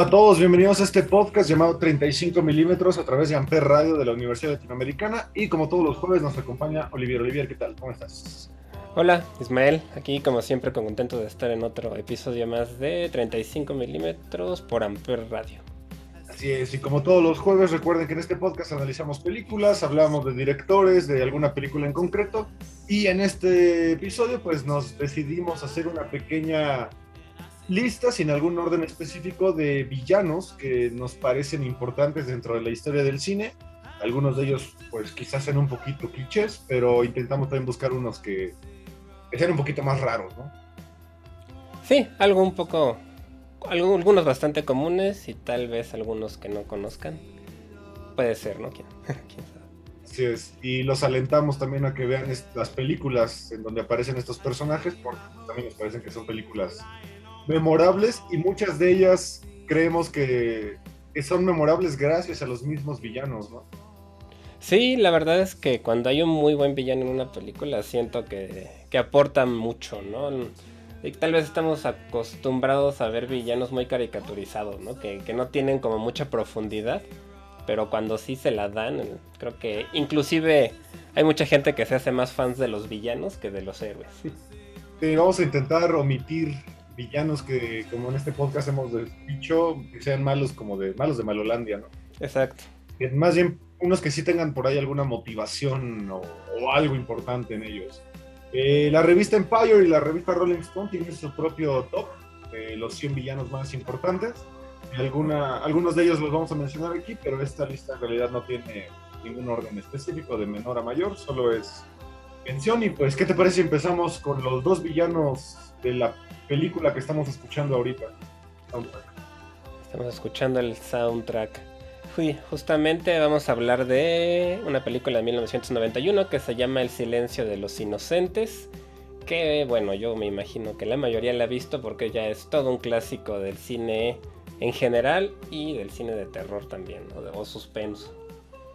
Hola a todos, bienvenidos a este podcast llamado 35 milímetros a través de Amper Radio de la Universidad Latinoamericana y como todos los jueves nos acompaña Olivier. Olivier, ¿qué tal? ¿Cómo estás? Hola, Ismael, aquí como siempre con contento de estar en otro episodio más de 35 milímetros por Amper Radio. Así es, y como todos los jueves recuerden que en este podcast analizamos películas, hablamos de directores, de alguna película en concreto y en este episodio pues nos decidimos hacer una pequeña lista sin algún orden específico de villanos que nos parecen importantes dentro de la historia del cine. Algunos de ellos, pues quizás sean un poquito clichés, pero intentamos también buscar unos que, sean un poquito más raros, ¿no? Sí, algo un poco. algunos bastante comunes y tal vez algunos que no conozcan. Puede ser, ¿no? ¿Quién, sabe? Así es. Y los alentamos también a que vean las películas en donde aparecen estos personajes, porque también nos parecen que son películas memorables y muchas de ellas creemos que, son memorables gracias a los mismos villanos, ¿no? Sí, la verdad es que cuando hay un muy buen villano en una película siento que, que aportan mucho, ¿no? Y tal vez estamos acostumbrados a ver villanos muy caricaturizados, ¿no? Que, que, no tienen como mucha profundidad, pero cuando sí se la dan, creo que inclusive hay mucha gente que se hace más fans de los villanos que de los héroes. Sí, vamos a intentar omitir villanos que, como en este podcast hemos dicho, que sean malos como de malos de Malolandia, ¿no? Exacto. más bien unos que sí tengan por ahí alguna motivación o, algo importante en ellos. Eh, la revista Empire y la revista Rolling Stone tienen su propio top de los 100 villanos más importantes. Alguna, algunos de ellos los vamos a mencionar aquí, pero esta lista en realidad no tiene ningún orden específico de menor a mayor, solo es mención. Y pues, ¿qué te parece si empezamos con los dos villanos de la película que estamos escuchando ahorita. Estamos escuchando el soundtrack. Justamente vamos a hablar de una película de 1991 que se llama El silencio de los inocentes. Que bueno, yo me imagino que la mayoría la ha visto porque ya es todo un clásico del cine en general y del cine de terror también, o suspenso.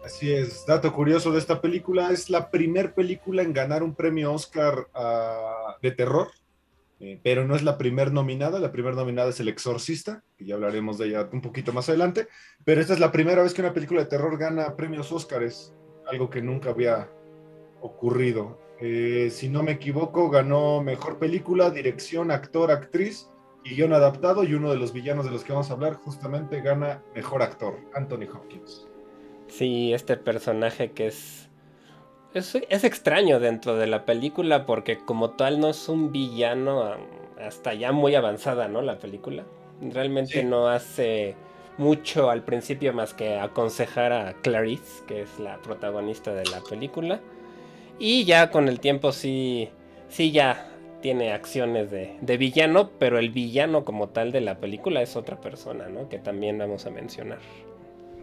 Así es, dato curioso de esta película, es la primer película en ganar un premio Oscar ah, de terror eh, pero no es la primer nominada, la primera nominada es El Exorcista, que ya hablaremos de ella un poquito más adelante, pero esta es la primera vez que una película de terror gana premios Óscares, algo que nunca había ocurrido. Eh, si no me equivoco, ganó Mejor Película, Dirección, Actor, Actriz y Guión Adaptado, y uno de los villanos de los que vamos a hablar justamente gana Mejor Actor, Anthony Hopkins. Sí, este personaje que es es, extraño dentro de la película porque como tal no es un villano hasta ya muy avanzada, ¿no? La película. Realmente no hace mucho al principio más que aconsejar a Clarice, que es la protagonista de la película. Y ya con el tiempo sí, sí ya tiene acciones de, de, villano, pero el villano como tal de la película es otra persona, ¿no? Que también vamos a mencionar.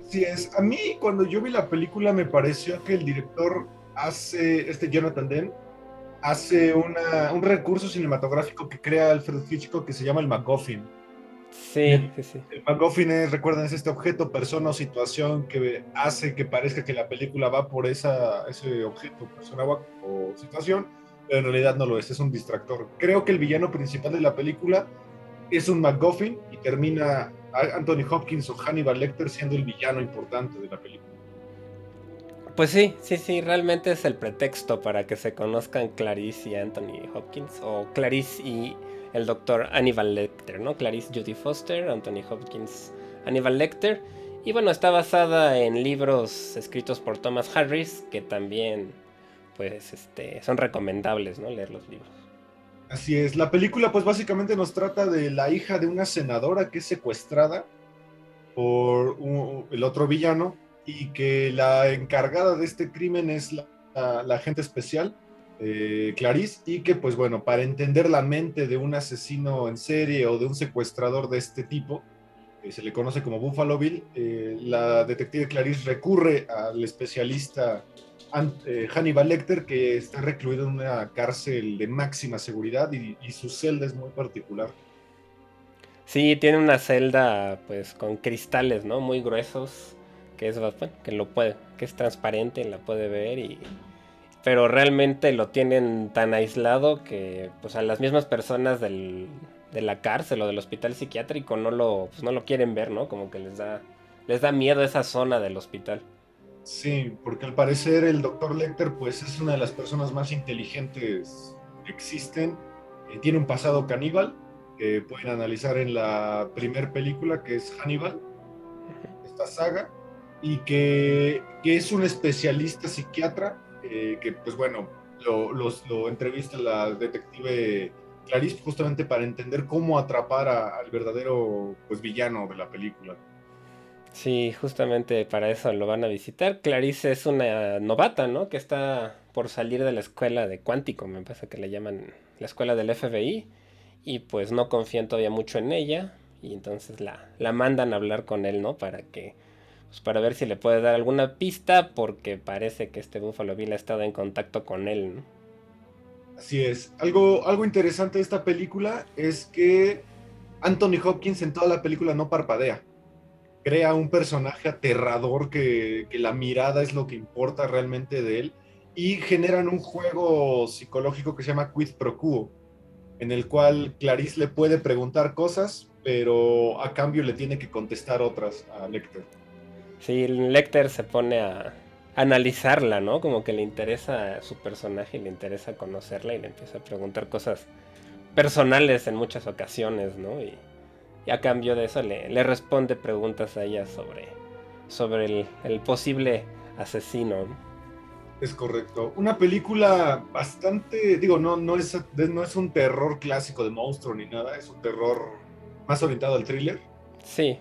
Sí es. A mí cuando yo vi la película me pareció que el director hace, este Jonathan Demme, hace una, un recurso cinematográfico que crea Alfred Hitchcock que se llama el MacGuffin. Sí, sí, sí. El MacGuffin es, recuerden, es este objeto, persona o situación que hace que parezca que la película va por esa, ese objeto, persona o situación, pero en realidad no lo es, es un distractor. Creo que el villano principal de la película es un MacGuffin y termina Anthony Hopkins o Hannibal Lecter siendo el villano importante de la película. Pues sí, sí, sí, realmente es el pretexto para que se conozcan Clarice y Anthony Hopkins, o Clarice y el doctor Hannibal Lecter, ¿no? Clarice Judy Foster, Anthony Hopkins, Hannibal Lecter. Y bueno, está basada en libros escritos por Thomas Harris, que también, pues, este, son recomendables, ¿no? Leer los libros. Así es, la película pues básicamente nos trata de la hija de una senadora que es secuestrada por el otro villano y que la encargada de este crimen es la, agente especial, eh, Clarice, y que pues bueno, para entender la mente de un asesino en serie o de un secuestrador de este tipo, que se le conoce como Buffalo Bill, eh, la detective Clarice recurre al especialista eh, Hannibal Lecter, que está recluido en una cárcel de máxima seguridad y, su celda es muy particular. Sí, tiene una celda pues con cristales, ¿no? Muy gruesos, que es que lo puede, que es transparente, la puede ver y pero realmente lo tienen tan aislado que pues a las mismas personas del, de la cárcel o del hospital psiquiátrico no lo pues, no lo quieren ver, ¿no? Como que les da les da miedo esa zona del hospital. Sí, porque al parecer el doctor Lecter pues es una de las personas más inteligentes que existen. Eh, tiene un pasado caníbal que pueden analizar en la primera película que es Hannibal, esta saga, y que, que es un especialista psiquiatra eh, que pues bueno, lo, lo, entrevista la detective Clarice justamente para entender cómo atrapar al verdadero pues villano de la película. Sí, justamente para eso lo van a visitar. Clarice es una novata, ¿no? Que está por salir de la escuela de cuántico, me parece que le llaman la escuela del FBI y pues no confían todavía mucho en ella y entonces la, la mandan a hablar con él, ¿no? Para que, pues para ver si le puede dar alguna pista porque parece que este Buffalo Bill ha estado en contacto con él, ¿no? Así es. Algo, algo interesante de esta película es que Anthony Hopkins en toda la película no parpadea. Crea un personaje aterrador que, que la mirada es lo que importa realmente de él y generan un juego psicológico que se llama Quid Pro Quo en el cual Clarice le puede preguntar cosas, pero a cambio le tiene que contestar otras a Lecter. Sí, Lecter se pone a analizarla, ¿no? Como que le interesa su personaje y le interesa conocerla y le empieza a preguntar cosas personales en muchas ocasiones, ¿no? Y, a cambio de eso le, responde preguntas a ella sobre, sobre el, el posible asesino. Es correcto. Una película bastante, digo, no, no, es, no es un terror clásico de monstruo ni nada, es un terror más orientado al thriller. Sí.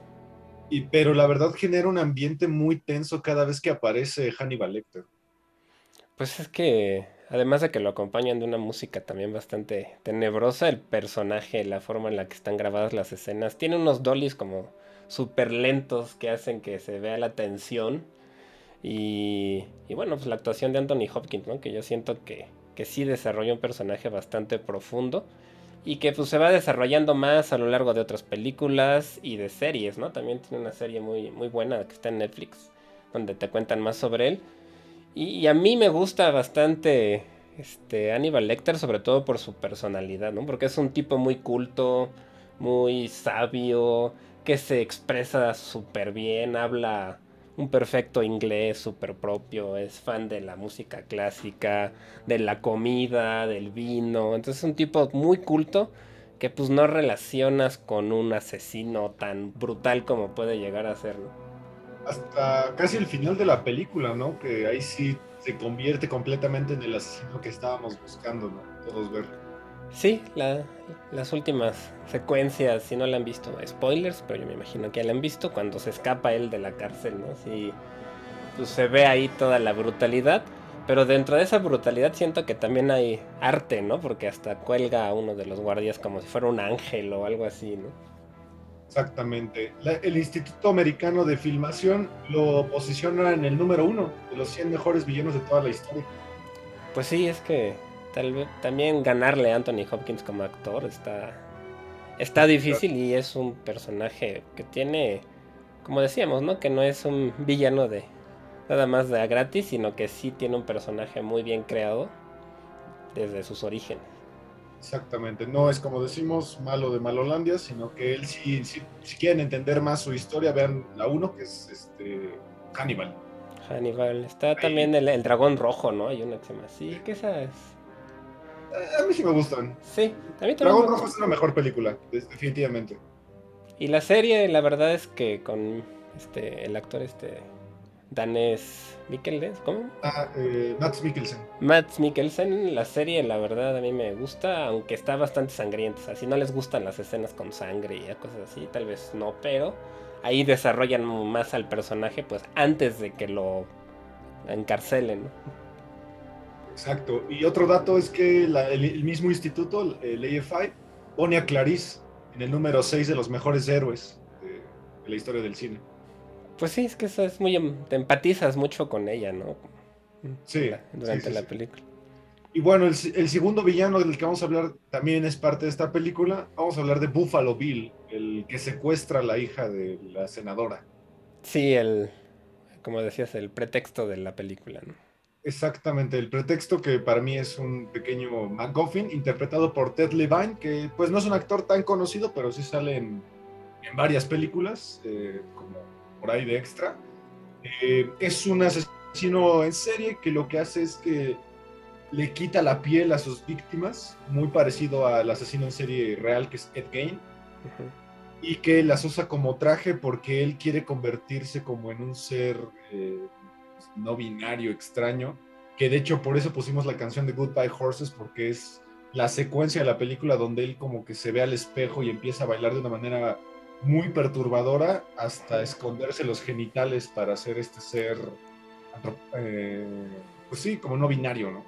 Y, pero la verdad genera un ambiente muy tenso cada vez que aparece Hannibal Lecter. Pues es que, además de que lo acompañan de una música también bastante tenebrosa, el personaje, la forma en la que están grabadas las escenas, tiene unos dollies como súper lentos que hacen que se vea la tensión y, bueno, pues la actuación de Anthony Hopkins, ¿no? Que yo siento que, que sí desarrolla un personaje bastante profundo y que pues se va desarrollando más a lo largo de otras películas y de series, ¿no? También tiene una serie muy, muy buena que está en Netflix, donde te cuentan más sobre él. Y, a mí me gusta bastante este Aníbal Lecter, sobre todo por su personalidad, ¿no? Porque es un tipo muy culto, muy sabio, que se expresa súper bien, habla un perfecto inglés súper propio, es fan de la música clásica, de la comida, del vino, entonces es un tipo muy culto que pues no relacionas con un asesino tan brutal como puede llegar a serlo. Hasta casi el final de la película, ¿no? Que ahí sí se convierte completamente en el asesino que estábamos buscando, ¿no? Todos ver. Sí, las últimas secuencias, si no la han visto, spoilers, pero yo me imagino que ya la han visto, cuando se escapa él de la cárcel, ¿no? Sí, pues se ve ahí toda la brutalidad, pero dentro de esa brutalidad siento que también hay arte, ¿no? Porque hasta cuelga a uno de los guardias como si fuera un ángel o algo así, ¿no? Exactamente. el Instituto Americano de Filmación lo posiciona en el número uno de los 100 mejores villanos de toda la historia. Pues sí, es que Tal vez también ganarle a Anthony Hopkins como actor está está difícil y es un personaje que tiene como decíamos, ¿no? Que no es un villano de nada más de a gratis, sino que sí tiene un personaje muy bien creado desde sus orígenes. Exactamente, no es como decimos malo de Malolandia, sino que él sí, si quieren entender más su historia, vean la uno que es este Hannibal. Hannibal, está también el, dragón rojo, ¿no? Hay una que se llama así, ¿qué esa es? A mí sí me gustan. Sí, a mí también. Dragón Rojo es la mejor película, definitivamente. Y la serie, la verdad es que con este el actor este danés Mikkelsen, ¿cómo? Ah, eh, Mats Mikkelsen. Mats Mikkelsen, la serie la verdad a mí me gusta, aunque está bastante sangrienta. O sea, si no les gustan las escenas con sangre y cosas así, tal vez no, pero ahí desarrollan más al personaje, pues antes de que lo encarcelen. Exacto. Y otro dato es que el, mismo instituto, el AFI, pone a Clarice en el número 6 de los mejores héroes de, la historia del cine. Pues sí, es que eso es muy. Em, te empatizas mucho con ella, ¿no? Sí. Durante la película. Y bueno, el, segundo villano del que vamos a hablar también es parte de esta película. Vamos a hablar de Buffalo Bill, el que secuestra a la hija de la senadora. Sí, el, como decías, el pretexto de la película, ¿no? Exactamente, el pretexto que para mí es un pequeño MacGuffin, interpretado por Ted Levine, que pues no es un actor tan conocido, pero sí sale en, varias películas, eh, como por ahí de extra. Eh, es un asesino en serie que lo que hace es que le quita la piel a sus víctimas, muy parecido al asesino en serie real que es Ed Gein, y que las usa como traje porque él quiere convertirse como en un ser eh, no binario extraño, que de hecho por eso pusimos la canción de Goodbye Horses, porque es la secuencia de la película donde él como que se ve al espejo y empieza a bailar de una manera muy perturbadora hasta esconderse los genitales para hacer este ser, eh, pues sí, como no binario, ¿no?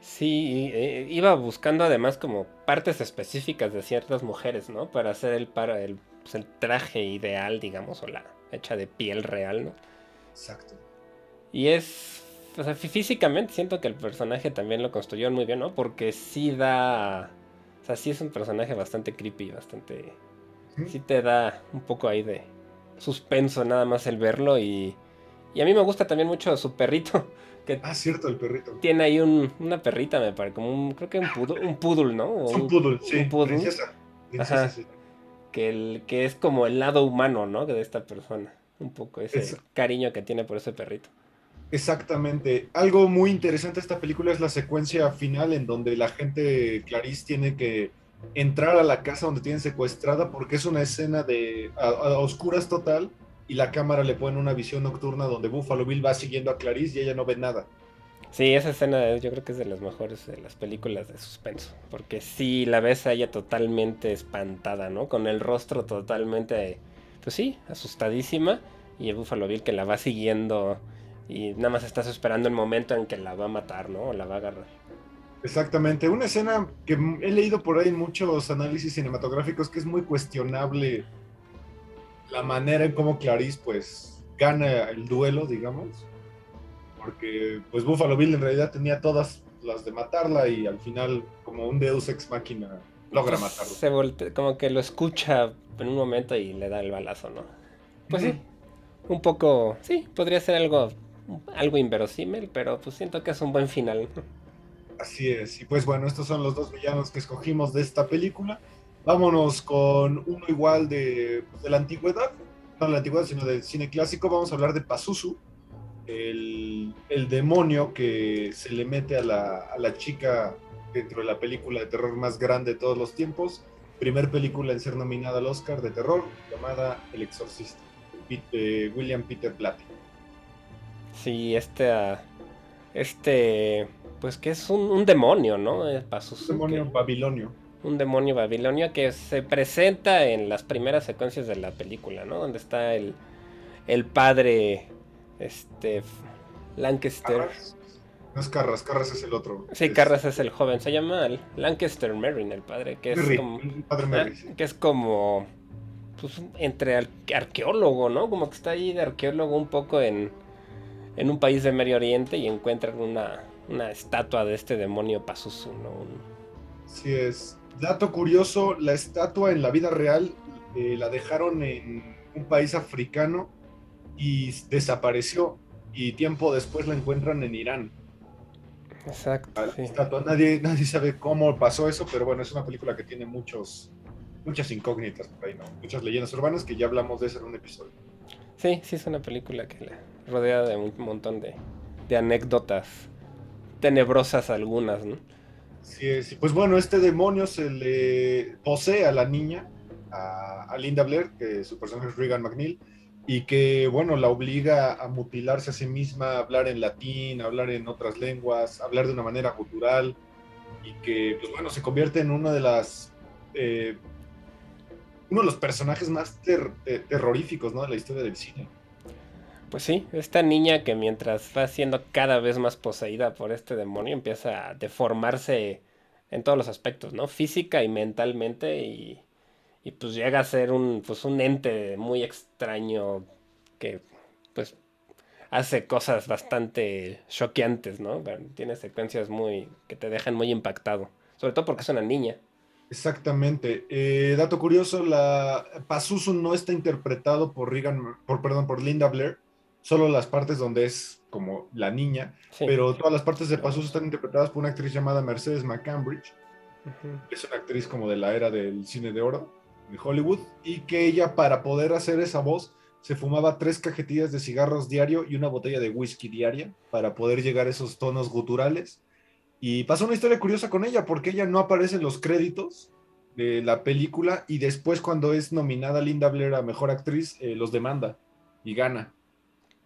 Sí, eh, iba buscando además como partes específicas de ciertas mujeres, ¿no? Para hacer el, para el, pues, el traje ideal, digamos, o la hecha de piel real, ¿no? Exacto. Y es, o sea, físicamente siento que el personaje también lo construyó muy bien, ¿no? Porque sí da, o sea, sí es un personaje bastante creepy, bastante, sí te da un poco ahí de suspenso nada más el verlo y, y a mí me gusta también mucho su perrito ah, cierto, el perrito. Tiene ahí una perrita, me parece, como un, creo que un poodle, un poodle ¿no? un, poodle, sí. Un poodle. Que, el, que es como el lado humano, ¿no? De esta persona. Un poco ese cariño que tiene por ese perrito. Exactamente. Algo muy interesante de esta película es la secuencia final en donde la gente, Clarice, tiene que entrar a la casa donde tienen secuestrada porque es una escena de a oscuras total y la cámara le pone una visión nocturna donde Buffalo Bill va siguiendo a Clarice y ella no ve nada. Sí, esa escena yo creo que es de las mejores de las películas de suspenso, porque sí la ves a ella totalmente espantada, ¿no? Con el rostro totalmente, pues sí, asustadísima y el Buffalo Bill que la va siguiendo y nada más estás esperando el momento en que la va a matar, ¿no? O la va a agarrar. Exactamente, una escena que he leído por ahí en muchos análisis cinematográficos que es muy cuestionable la manera en cómo Clarice pues gana el duelo, digamos, porque pues Buffalo Bill en realidad tenía todas las de matarla y al final como un Deus ex máquina logra pues, matarlo. Se voltea, como que lo escucha en un momento y le da el balazo, ¿no? Pues sí, un poco, sí, podría ser algo, algo inverosímil, pero pues siento que es un buen final. Así es, y pues bueno, estos son los dos villanos que escogimos de esta película. Vámonos con uno igual de, de la antigüedad, no de la antigüedad, sino del cine clásico. Vamos a hablar de Pazuzu, el, demonio que se le mete a la, a la, chica dentro de la película de terror más grande de todos los tiempos. Primer película en ser nominada al Oscar de terror, llamada El Exorcista, de William Peter Blatty. Sí, este, este, pues que es un, demonio, ¿no? Pazuzu. Un demonio babilonio un demonio babilonio que se presenta en las primeras secuencias de la película, ¿no? Donde está el, el padre, este, Lancaster. No es Carras, Carras es el otro. Sí, Carras es el joven. Se llama Lancaster Merrin, el padre, que es como, padre que es como, pues, entre arqueólogo, ¿no? Como que está ahí de arqueólogo un poco en, en un país de Medio Oriente y encuentran una, una estatua de este demonio Pazuzu, ¿no? Sí es. Dato curioso, la estatua en la vida real eh, la dejaron en un país africano y desapareció y tiempo después la encuentran en Irán. Exacto. Nadie, nadie sabe cómo pasó eso, pero bueno, es una película que tiene muchos, muchas incógnitas por ahí, ¿no? Muchas leyendas urbanas que ya hablamos de eso en un episodio. Sí, sí es una película que la rodea de un montón de, de anécdotas tenebrosas algunas, ¿no? Sí, pues bueno, este demonio se le posee a la niña, a, Linda Blair, que su personaje es Regan McNeil, y que, bueno, la obliga a mutilarse a sí misma, a hablar en latín, a hablar en otras lenguas, a hablar de una manera cultural, y que, pues bueno, se convierte en una de las, eh, uno de los personajes más terroríficos ¿no? de la historia del cine. Pues sí, esta niña que mientras va siendo cada vez más poseída por este demonio empieza a deformarse en todos los aspectos, ¿no? Física y mentalmente y, pues llega a ser un, pues un ente muy extraño que pues hace cosas bastante choqueantes, ¿no? Tiene secuencias muy que te dejan muy impactado, sobre todo porque es una niña. Exactamente. Eh, dato curioso, la Pazuzu no está interpretado por Regan, por perdón, por Linda Blair, solo las partes donde es como la niña, pero todas las partes de Pazuzu están interpretadas por una actriz llamada Mercedes McCambridge, que es una actriz como de la era del cine de oro de Hollywood, y que ella para poder hacer esa voz se fumaba tres cajetillas de cigarros diario y una botella de whisky diaria para poder llegar a esos tonos guturales. Y pasa una historia curiosa con ella, porque ella no aparece en los créditos de la película y después cuando es nominada Linda Blair a Mejor Actriz, eh, los demanda y gana.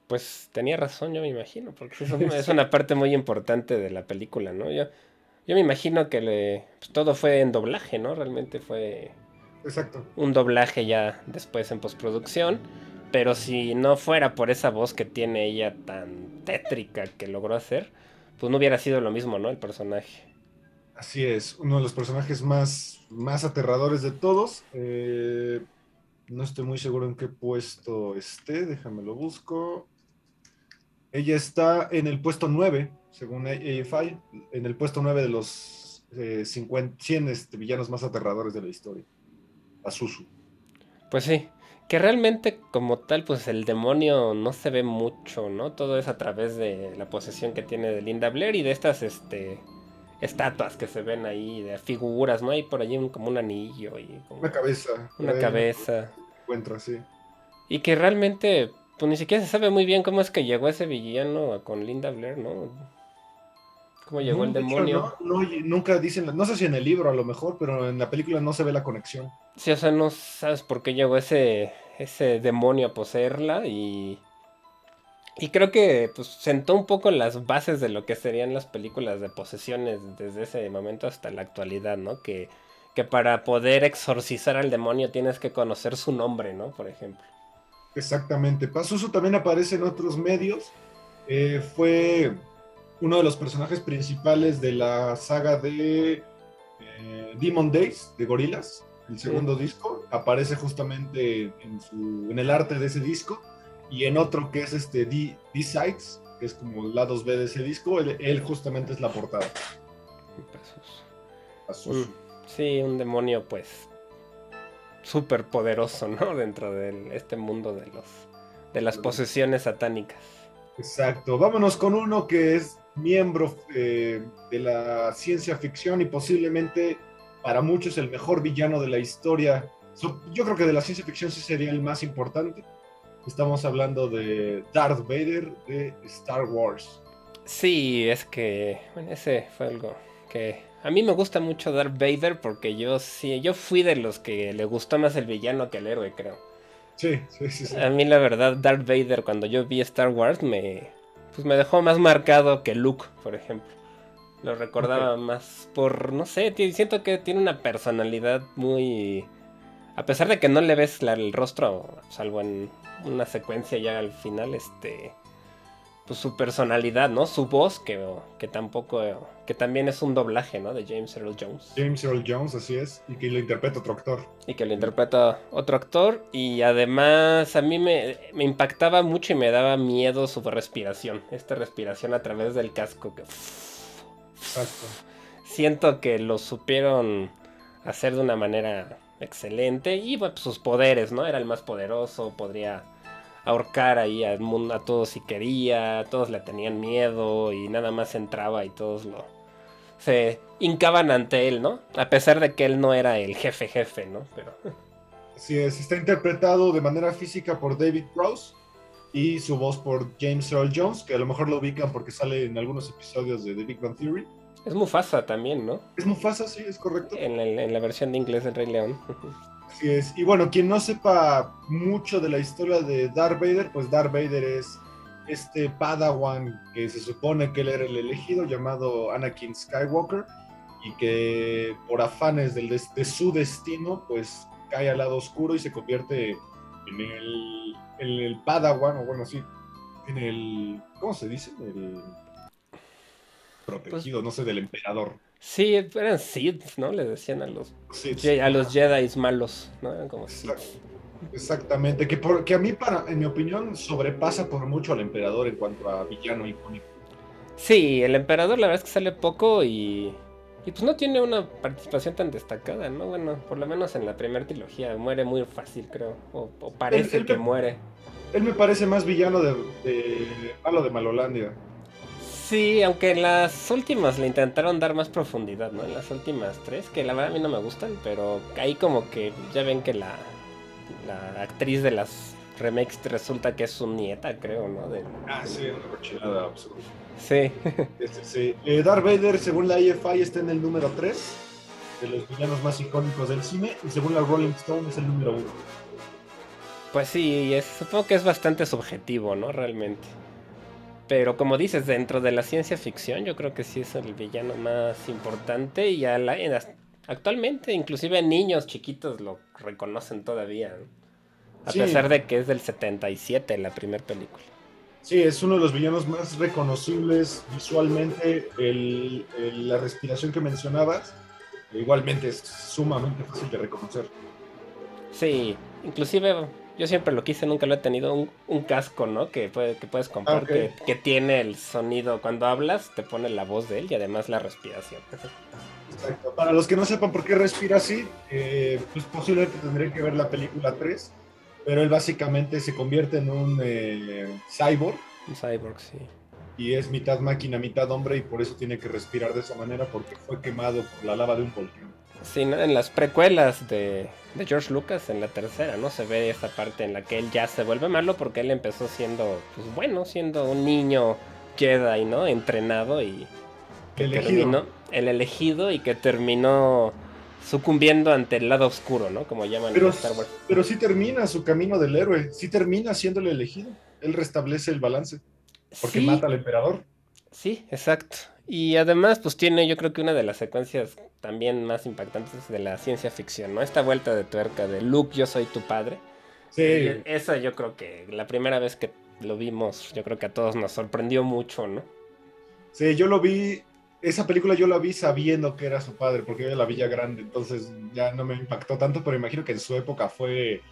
Pues tenía razón, yo me imagino, porque es una, parte muy importante de la película, ¿no? Yo, yo me imagino que le, pues, todo fue en doblaje, ¿no? Realmente fue Exacto. un doblaje ya después en postproducción. Pero si no fuera por esa voz que tiene ella tan tétrica que logró hacer, pues no hubiera sido lo mismo, ¿no? El personaje. Así es, uno de los personajes más, más aterradores de todos. Eh, no estoy muy seguro en qué puesto esté, déjame lo busco. Ella está en el puesto 9, según AFI, en el puesto 9 de los 50, eh, 100 este, villanos más aterradores de la historia. Azuzu. Pues sí, que realmente como tal, pues el demonio no se ve mucho, ¿no? Todo es a través de la posesión que tiene de Linda Blair y de estas, este, estatuas que se ven ahí, de figuras, ¿no? Hay por allí como un anillo y... una cabeza. Una cabeza. Encuentra, sí. Y que realmente, pues ni siquiera se sabe muy bien cómo es que llegó ese villano con Linda Blair, ¿no? ¿Cómo llegó el demonio? no, nunca dicen, no sé si en el libro a lo mejor, pero en la película no se ve la conexión. Sí, o sea, no sabes por qué llegó ese, ese demonio a poseerla y... Y creo que pues, sentó un poco las bases de lo que serían las películas de posesiones desde ese momento hasta la actualidad, ¿no? Que, que para poder exorcizar al demonio tienes que conocer su nombre, ¿no? Por ejemplo. Exactamente. Pazuzu también aparece en otros medios. Eh, fue uno de los personajes principales de la saga de eh, Demon Days de Gorilas, el segundo disco. Aparece justamente en, su, en, el arte de ese disco y en otro que es este D-Sides, que es como lados B de ese disco, él, justamente es la portada. Mm, sí, un demonio pues súper poderoso, ¿no? Dentro de este mundo de los de las posesiones satánicas. Exacto. Vámonos con uno que es miembro eh, de la ciencia ficción y posiblemente para muchos el mejor villano de la historia. yo creo que de la ciencia ficción sí sería el más importante. Estamos hablando de Darth Vader de Star Wars. Sí, es que bueno, ese fue algo que a mí me gusta mucho Darth Vader porque yo sí, yo fui de los que le gustó más el villano que el héroe, creo. Sí, sí, sí. A mí la verdad Darth Vader cuando yo vi Star Wars me pues me dejó más marcado que Luke, por ejemplo. Lo recordaba más por, no sé, siento que tiene una personalidad muy... A pesar de que no le ves el rostro, salvo en una secuencia ya al final, este pues su personalidad, ¿no? Su voz, que, que tampoco, que también es un doblaje, ¿no? De James Earl Jones. James Earl Jones, así es, y que lo interpreta otro actor. Y que lo interpreta otro actor, y además a mí me, me impactaba mucho y me daba miedo su respiración, esta respiración a través del casco. Que, Exacto. Siento que lo supieron hacer de una manera excelente, y bueno, sus poderes, ¿no? Era el más poderoso, podría ahorcar ahí a, a todos si quería, todos le tenían miedo y nada más entraba y todos lo se hincaban ante él, ¿no? A pesar de que él no era el jefe jefe, ¿no? Pero Así es, está interpretado de manera física por David Prowse y su voz por James Earl Jones, que a lo mejor lo ubican porque sale en algunos episodios de The Big Bang Theory. Es Mufasa también, ¿no? Es Mufasa, sí, es correcto. En la, en la versión de inglés del Rey León. Así es. Y bueno, quien no sepa mucho de la historia de Darth Vader, pues Darth Vader es este Padawan que se supone que él era el elegido, llamado Anakin Skywalker, y que por afanes del, de su destino, pues cae al lado oscuro y se convierte en el, en el Padawan, o bueno, sí, en el, ¿cómo se dice? El protegido, no sé, del emperador. Sí, eran Sith, ¿no? Le decían a los, Je- a los Jedi malos, ¿no? Eran como Sith. Exactamente, que, por, que a mí, para, en mi opinión, sobrepasa por mucho al emperador en cuanto a villano icónico. Sí, el emperador la verdad es que sale poco y, y pues no tiene una participación tan destacada, ¿no? Bueno, por lo menos en la primera trilogía muere muy fácil, creo. O, o parece que muere. Él me parece más villano de, de malo de Malolandia. Sí, aunque en las últimas le intentaron dar más profundidad, ¿no? En las últimas tres, que la verdad a mí no me gustan, pero ahí como que ya ven que la, la actriz de las remakes resulta que es su nieta, creo, ¿no? De- Ah, sí, una cochinada absoluta. Sí, Este, sí. Eh, Darth Vader, según la EFI, está en el número 3 de los villanos más icónicos del cine, y según la Rolling Stone es el número 1. pues sí, es- supongo que es bastante subjetivo, ¿no? Realmente. Pero como dices, dentro de la ciencia ficción, yo creo que sí es el villano más importante y a la- actualmente, inclusive niños chiquitos lo reconocen todavía, ¿no? A Sí. pesar de que es del 77 la primera película. Sí, es uno de los villanos más reconocibles visualmente. el- el- la respiración que mencionabas, igualmente es sumamente fácil de reconocer. Sí, inclusive yo siempre lo quise, nunca lo he tenido, un, un casco, ¿no? Que, puede, que puedes comprar, que, que tiene el sonido, cuando hablas te pone la voz de él y además la respiración. Exacto. Para los que no sepan por qué respira así, eh, pues posiblemente tendrían que ver la película 3, pero él básicamente se convierte en un eh, cyborg Un cyborg, sí. y es mitad máquina, mitad hombre y por eso tiene que respirar de esa manera porque fue quemado por la lava de un volcán. Sí, ¿no? en las precuelas de, de George Lucas, en la tercera, ¿no? Se ve esa parte en la que él ya se vuelve malo porque él empezó siendo, pues bueno, siendo un niño Jedi, ¿no? Entrenado y que Elegido. terminó, el elegido y que terminó sucumbiendo ante el lado oscuro, ¿no? Como llaman Pero, en Star Wars. pero sí termina su camino del héroe, sí termina siendo el elegido. Él restablece el balance porque Sí, mata al emperador. sí, exacto. Y además, pues tiene yo creo que una de las secuencias también más impactantes de la ciencia ficción, ¿no? Esta vuelta de tuerca de Luke, yo soy tu padre. Sí, Y Esa yo creo que la primera vez que lo vimos, yo creo que a todos nos sorprendió mucho, ¿no? sí, yo lo vi, esa película yo la vi sabiendo que era su padre, porque yo la vi ya grande, entonces ya no me impactó tanto, pero imagino que en su época fue,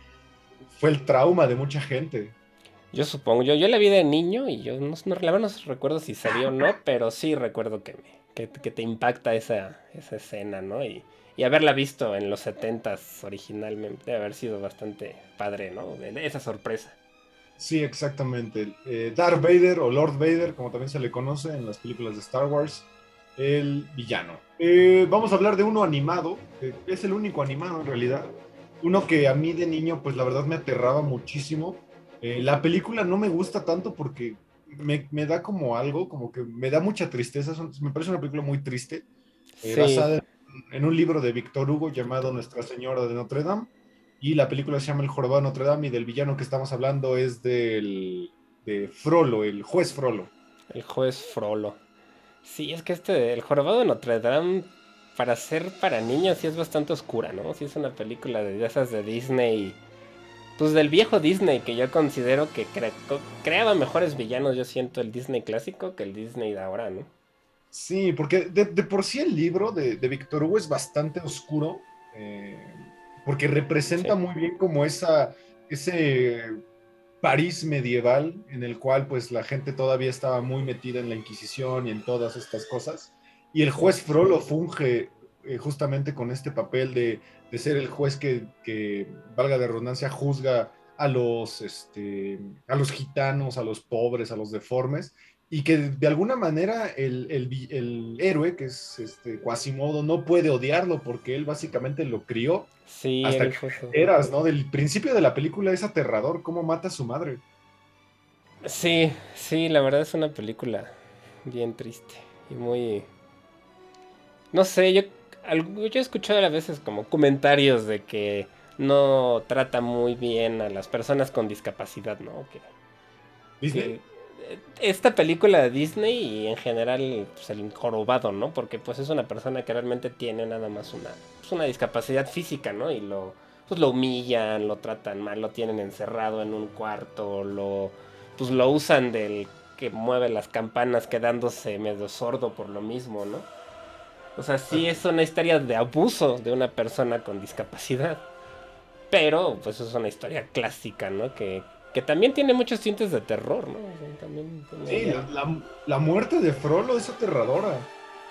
fue el trauma de mucha gente. Yo supongo, yo, yo la vi de niño y yo no, no, la no recuerdo si salió o no, pero sí recuerdo que, me, que, que te impacta esa, esa escena, ¿no? Y, y haberla visto en los 70s originalmente, debe haber sido bastante padre, ¿no? Esa sorpresa. Sí, exactamente. Eh, Darth Vader o Lord Vader, como también se le conoce en las películas de Star Wars, el villano. Eh, vamos a hablar de uno animado, que es el único animado en realidad. Uno que a mí de niño, pues la verdad me aterraba muchísimo. Eh, la película no me gusta tanto porque me, me da como algo, como que me da mucha tristeza. Son- me parece una película muy triste, eh, Sí. basada en, en un libro de Víctor Hugo llamado Nuestra Señora de Notre Dame. Y la película se llama El Jorobado de Notre Dame y del villano que estamos hablando es del, de Frollo, el juez Frollo. El juez Frollo. Sí, es que este, el jorobado de Notre Dame, para ser para niños, sí es bastante oscura, ¿no? Sí es una película de esas de Disney. Pues del viejo Disney, que yo considero que cre- creaba mejores villanos, yo siento, el Disney clásico que el Disney de ahora, ¿no? Sí, porque de, de por sí el libro de, de Víctor Hugo es bastante oscuro, eh, porque representa Sí. muy bien como esa, ese París medieval en el cual pues la gente todavía estaba muy metida en la Inquisición y en todas estas cosas. Y el juez Frollo funge eh, justamente con este papel de, de ser el juez que, que, valga de redundancia, juzga a los, este, a los gitanos, a los pobres, a los deformes, y que de alguna manera el, el el héroe, que es este, Quasimodo, no puede odiarlo porque él básicamente lo crió. Sí, Hasta que Eras, ¿no? Del principio de la película es aterrador cómo mata a su madre. Sí, sí, la verdad es una película bien triste y muy... No sé, yo, yo he escuchado a veces como comentarios de que no trata muy bien a las personas con discapacidad, ¿no? Que, Disney. que, eh, esta película de Disney y en general pues, el jorobado, ¿no? Porque pues es una persona que realmente tiene nada más una, pues, una discapacidad física, ¿no? Y lo pues lo humillan, lo tratan mal, lo tienen encerrado en un cuarto, lo pues lo usan del que mueve las campanas quedándose medio sordo por lo mismo, ¿no? O sea, sí es una historia de abuso de una persona con discapacidad. Pero, pues es una historia clásica, ¿no? Que, que también tiene muchos tintes de terror, ¿no? Sí, la, muerte de Frollo es aterradora.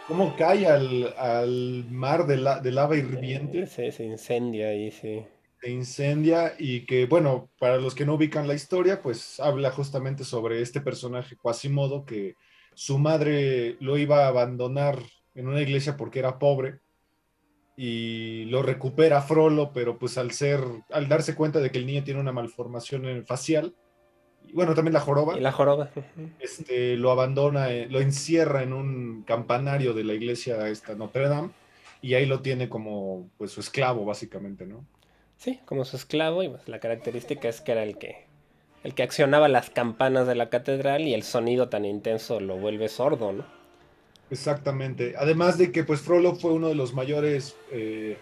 Cómo cae al, mar de, la, de lava hirviente. Sí, se incendia ahí, sí. Se incendia y que, bueno, para los que no ubican la historia, pues habla justamente sobre este personaje Quasimodo que su madre lo iba a abandonar en una iglesia porque era pobre y lo recupera Frollo, pero pues al ser, al darse cuenta de que el niño tiene una malformación facial, y bueno, también la joroba. Y la joroba. Este, lo abandona, eh, lo encierra en un campanario de la iglesia esta Notre Dame y ahí lo tiene como pues su esclavo básicamente, ¿no? Sí, como su esclavo y pues, la característica es que era el que el que accionaba las campanas de la catedral y el sonido tan intenso lo vuelve sordo, ¿no? Exactamente. Además de que pues Frollo fue uno de los mayores eh,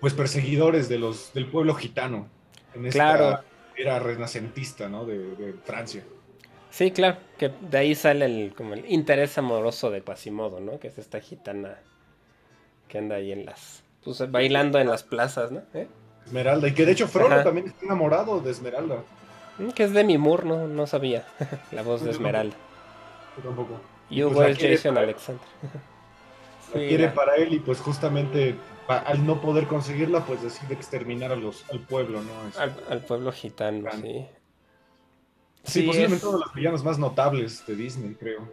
pues perseguidores de los, del pueblo gitano en esta era renacentista ¿no? de, Francia. Sí, claro, que de ahí sale el, como el interés amoroso de Quasimodo, ¿no? Que es esta gitana que anda ahí en las... Pues bailando en las plazas, ¿no? ¿Eh? Esmeralda, y que de hecho Frollo también está enamorado de Esmeralda. Mm, que es de Mimur, no, no sabía la voz de Esmeralda. Yo tampoco. You pues Jason Alexander. quiere para él y pues justamente al no poder conseguirla, pues decide exterminar a los, al pueblo, ¿no? Al, pueblo gitano, sí. Sí, posiblemente uno de los villanos más notables de Disney, creo.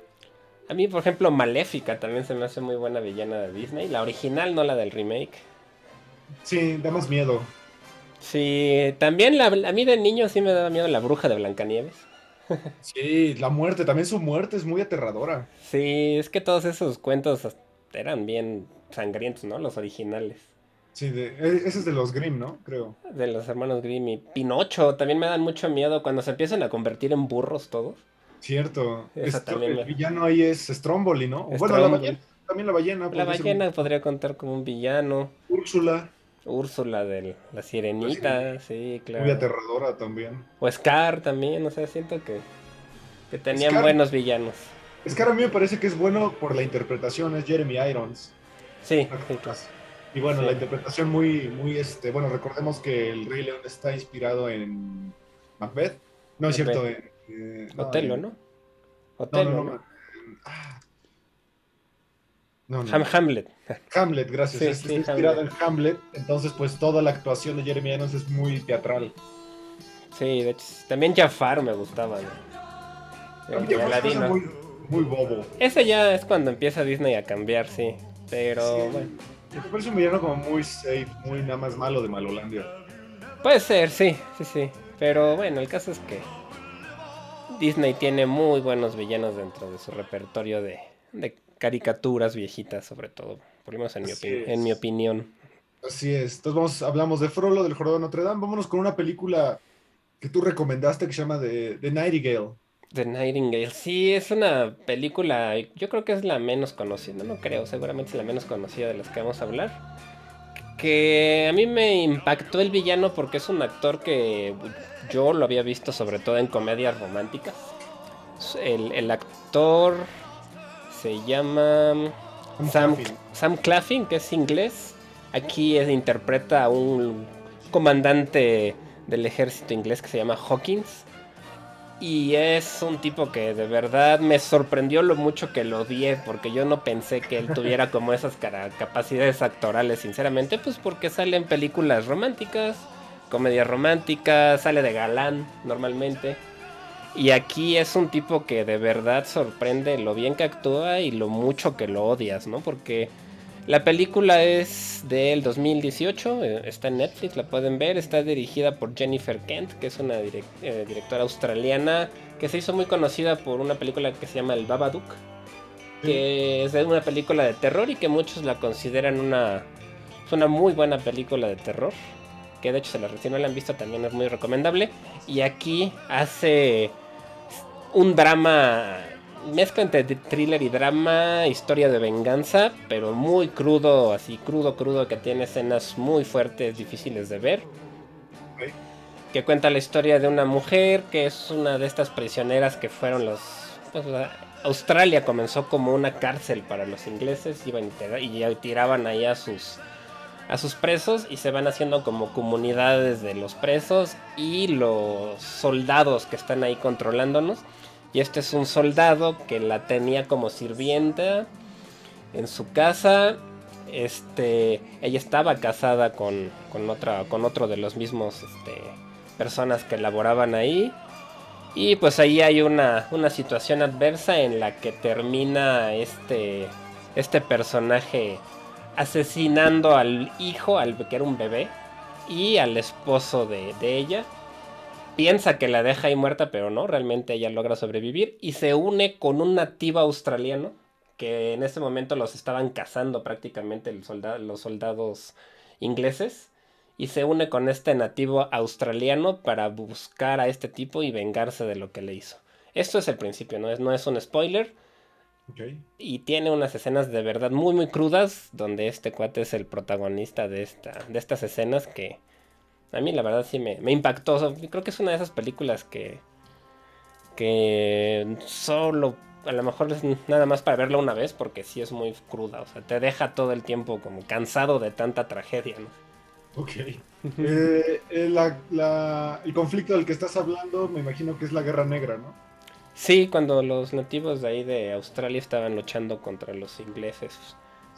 A mí, por ejemplo, Maléfica también se me hace muy buena villana de Disney. La original, no la del remake. Sí, da más miedo. Sí, también la, a mí de niño sí me daba miedo la bruja de Blancanieves. Sí, la muerte, también su muerte es muy aterradora. Sí, es que todos esos cuentos eran bien sangrientos, ¿no? Los originales. Sí, e, ese es de los Grimm, ¿no? Creo. De los hermanos Grimm y Pinocho. También me dan mucho miedo cuando se empiezan a convertir en burros todos. Cierto. el villano ahí es Stromboli, ¿no? Bueno, la ballena, también la ballena. La ballena podría contar como un villano. Úrsula. Úrsula de la sirenita, sí, claro. Muy aterradora también. O Scar también, o sea, siento que, que tenían buenos villanos. Scar a mí me parece que es bueno por la interpretación, es Jeremy Irons. Sí, sí Y bueno, la interpretación muy, muy, este, bueno, recordemos que el Rey León está inspirado en Macbeth. No es cierto, en... Eh, Otelo, ¿no? Otelo, ¿no? Ah, Hamlet. Hamlet, gracias. está inspirado en Hamlet, entonces pues toda la actuación de Jeremy Irons es muy teatral. Sí, de hecho, también Jafar me gustaba. muy, muy bobo. Ese ya es cuando empieza Disney a cambiar, sí. Pero bueno. Me parece un villano como muy safe, muy nada más malo de Malolandia. Puede ser, sí, sí, sí. Pero bueno, el caso es que Disney tiene muy buenos villanos dentro de su repertorio de, de caricaturas viejitas, sobre todo. Por lo menos en, mi, en mi, opinión. Así es. Entonces vamos, hablamos de Frollo, del Jorobado de Notre Dame. Vámonos con una película que tú recomendaste que se llama The, The Nightingale. The Nightingale, sí, es una película, yo creo que es la menos conocida, no creo, seguramente es la menos conocida de las que vamos a hablar. Que a mí me impactó el villano porque es un actor que yo lo había visto sobre todo en comedias románticas. El, el actor se llama Sam, Sam Claffin, que es inglés. Aquí interpreta a un comandante del ejército inglés que se llama Hawkins. Y es un tipo que de verdad me sorprendió lo mucho que lo odié, porque yo no pensé que él tuviera como esas capacidades actorales, sinceramente, pues porque sale en películas románticas, comedias románticas, sale de galán normalmente. Y aquí es un tipo que de verdad sorprende lo bien que actúa y lo mucho que lo odias, ¿no? Porque la película es del 2018, eh, está en Netflix, la pueden ver, está dirigida por Jennifer Kent, que es una eh, directora australiana que se hizo muy conocida por una película que se llama El Babadook, que es una película de terror y que muchos la consideran una, una muy buena película de terror que de hecho se la, si no la han visto también es muy recomendable. Y aquí hace un drama mezcla entre thriller y drama, historia de venganza, pero muy crudo, así crudo, crudo, que tiene escenas muy fuertes, difíciles de ver. Que cuenta la historia de una mujer que es una de estas prisioneras que fueron los... Pues, Australia comenzó como una cárcel para los ingleses, iban y tiraban ahí a sus a sus presos y se van haciendo como comunidades de los presos y los soldados que están ahí controlándonos. Y este es un soldado que la tenía como sirvienta en su casa. Este, ella estaba casada con, con, otra, con otro de los mismos este, personas que laboraban ahí. Y pues ahí hay una, una situación adversa en la que termina este, este personaje asesinando al hijo, al que era un bebé, y al esposo de, ella. Piensa que la deja ahí muerta, pero no, realmente ella logra sobrevivir y se une con un nativo australiano que en ese momento los estaban cazando prácticamente los soldados ingleses y se une con este nativo australiano para buscar a este tipo y vengarse de lo que le hizo. Esto es el principio, no es, no es un spoiler, y tiene unas escenas de verdad muy muy crudas donde este cuate es el protagonista de, esta, de estas escenas que a mí la verdad sí me, impactó. creo que es una de esas películas que, que solo a lo mejor es nada más para verla una vez porque sí es muy cruda. O sea, te deja todo el tiempo como cansado de tanta tragedia. ¿no? Ok. Eh, eh, el conflicto del que estás hablando me imagino que es la Guerra Negra, ¿no? Sí, cuando los nativos de ahí de Australia estaban luchando contra los ingleses.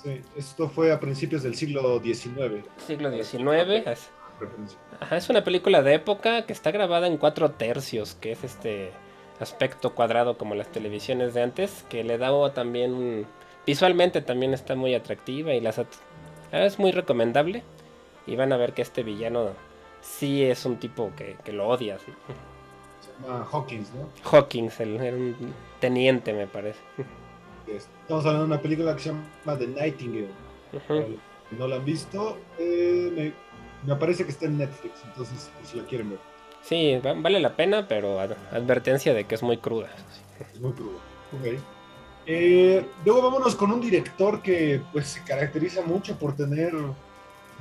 Sí, esto fue a principios del siglo XIX. Siglo XIX. Es, ajá, es una película de época que está grabada en cuatro tercios, que es este aspecto cuadrado como las televisiones de antes, que le da también un... Visualmente también está muy atractiva y las... es muy recomendable. Y van a ver que este villano sí es un tipo que, que lo odia. ¿Sí? Hawkins, ¿no? Hawkins, el, era un teniente, me parece. Estamos hablando de una película que se llama The Nightingale. no la han visto, eh, me, parece que está en Netflix, entonces pues, si la quieren ver. Sí, vale la pena, pero advertencia de que es muy cruda. Es muy cruda. Ok. Eh, luego vámonos con un director que pues se caracteriza mucho por tener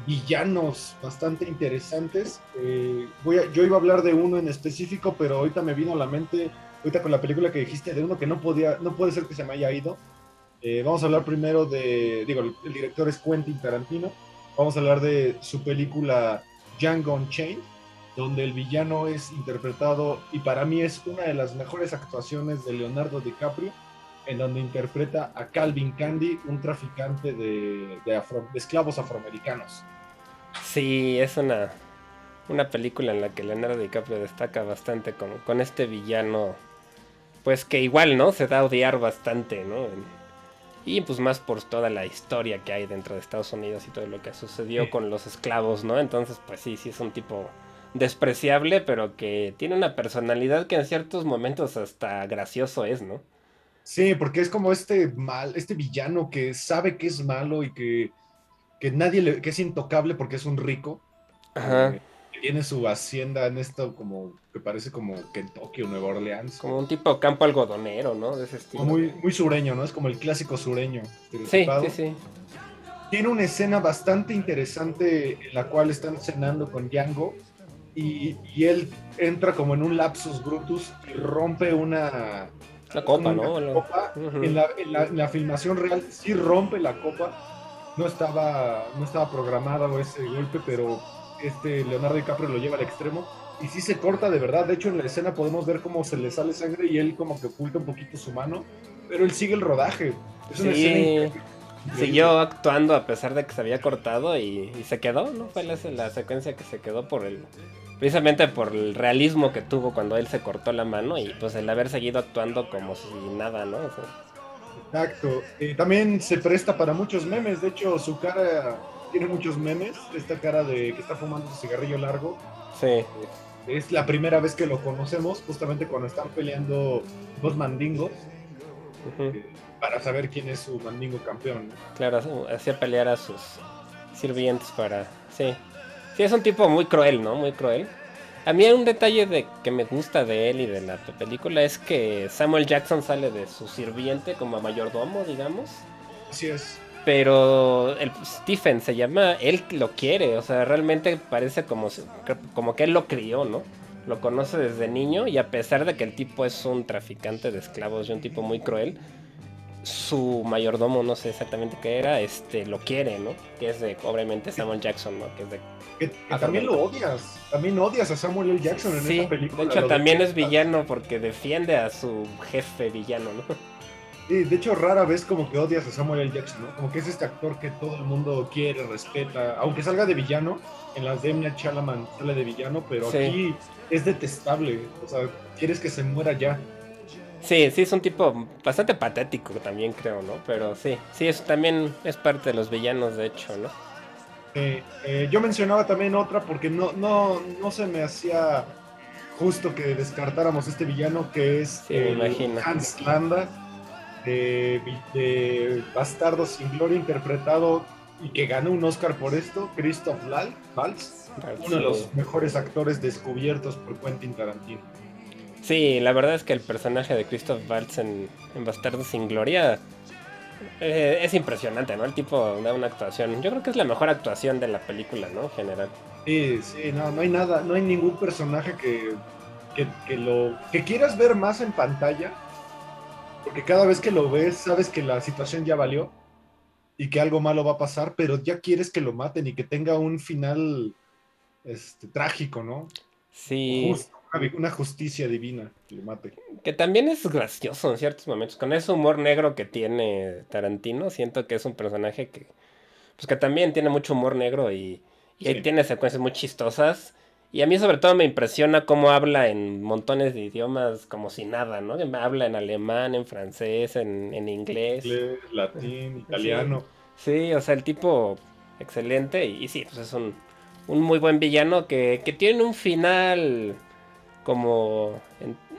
villanos bastante interesantes. Eh, voy yo iba a hablar de uno en específico, pero ahorita me vino a la mente, ahorita con la película que dijiste, de uno que no podía, no puede ser que se me haya ido. Eh, vamos a hablar primero de, digo, el director es Quentin Tarantino. Vamos a hablar de su película Django Unchained, donde el villano es interpretado, y para mí es una de las mejores actuaciones de Leonardo DiCaprio en donde interpreta a Calvin Candy, un traficante de, esclavos afroamericanos. Sí, es una, una película en la que Leonardo DiCaprio destaca bastante con, con este villano, pues que igual, ¿no? Se da a odiar bastante, ¿no? Y pues más por toda la historia que hay dentro de Estados Unidos y todo lo que sucedió con los esclavos, ¿no? Entonces, pues sí, sí es un tipo despreciable, pero que tiene una personalidad que en ciertos momentos hasta gracioso es, ¿no? Sí, porque es como este mal, este villano que sabe que es malo y que, nadie le, que es intocable porque es un rico. Ajá. Eh, tiene su hacienda en esto como que parece como Kentucky o Nueva Orleans. Como un tipo campo algodonero, ¿no? De ese estilo. Muy, muy sureño, ¿no? Es como el clásico sureño. Sí, sí, sí. Tiene una escena bastante interesante en la cual están cenando con Django y, y él entra como en un lapsus brutus y rompe una, la copa, ¿no? en, la, filmación real sí rompe la copa. No estaba, no estaba programado ese golpe, pero este Leonardo DiCaprio lo lleva al extremo y sí se corta de verdad. De hecho, en la escena podemos ver cómo se le sale sangre y él como que oculta un poquito su mano, pero él sigue el rodaje. Es una sí. Siguió actuando a pesar de que se había cortado y, se quedó, ¿no? Fue la, la, secuencia que se quedó por el precisamente por el realismo que tuvo cuando él se cortó la mano y pues el haber seguido actuando como si nada, ¿no? Exacto. también se presta para muchos memes, de hecho su cara tiene muchos memes, esta cara de que está fumando su cigarrillo largo. Sí. Es la primera vez que lo conocemos, justamente cuando están peleando dos mandingos. Eh, para saber quién es su mandingo campeón. Claro, hacía pelear a sus sirvientes para... Sí. Sí, es un tipo muy cruel, ¿no? Muy cruel. A mí un detalle de que me gusta de él y de la película es que Samuel Jackson sale de su sirviente como mayordomo, digamos. Así es. Pero el Stephen se llama, él lo quiere, o sea, realmente parece como, como que él lo crió, ¿no? Lo conoce desde niño y a pesar de que el tipo es un traficante de esclavos y un tipo muy cruel, su mayordomo, no sé exactamente qué era, este, lo quiere, ¿no? Que es de, obviamente, Samuel Jackson, ¿no? Que es de... Que, también lo odias, también odias a Samuel L. Jackson en sí, esta película. De hecho, también es villano porque defiende a su jefe villano, ¿no? Sí, de hecho, rara vez como que odias a Samuel L. Jackson, ¿no? Como que es este actor que todo el mundo quiere, respeta, aunque salga de villano, en las de M. Chalaman sale de villano, pero aquí es detestable, o sea, quieres que se muera ya. Sí, sí, es un tipo bastante patético también, creo, ¿no? Pero sí, sí, eso también es parte de los villanos, de hecho, ¿no? Eh, yo mencionaba también otra porque no, no, no se me hacía justo que descartáramos este villano que es Hans Landa de, de, Bastardo sin Gloria interpretado y que ganó un Oscar por esto, Christoph Waltz, uno de los mejores actores descubiertos por Quentin Tarantino. Sí, la verdad es que el personaje de Christoph Waltz en, Bastardo sin Gloria eh, es impresionante, ¿no? El tipo da una actuación. Yo creo que es la mejor actuación de la película, ¿no? En general. Sí, sí, no, no hay nada, no hay ningún personaje que, que, lo que quieras ver más en pantalla, porque cada vez que lo ves sabes que la situación ya valió y que algo malo va a pasar, pero ya quieres que lo maten y que tenga un final este, trágico, ¿no? Sí una justicia divina que mate. Que también es gracioso en ciertos momentos. Con ese humor negro que tiene Tarantino, siento que es un personaje que. Pues que también tiene mucho humor negro y, tiene secuencias muy chistosas. Y a mí sobre todo me impresiona cómo habla en montones de idiomas como si nada, ¿no? Habla en alemán, en francés, en, inglés. Inglés, latín, italiano. Sí. o sea, el tipo excelente y, sí, pues es un, un muy buen villano que, que tiene un final como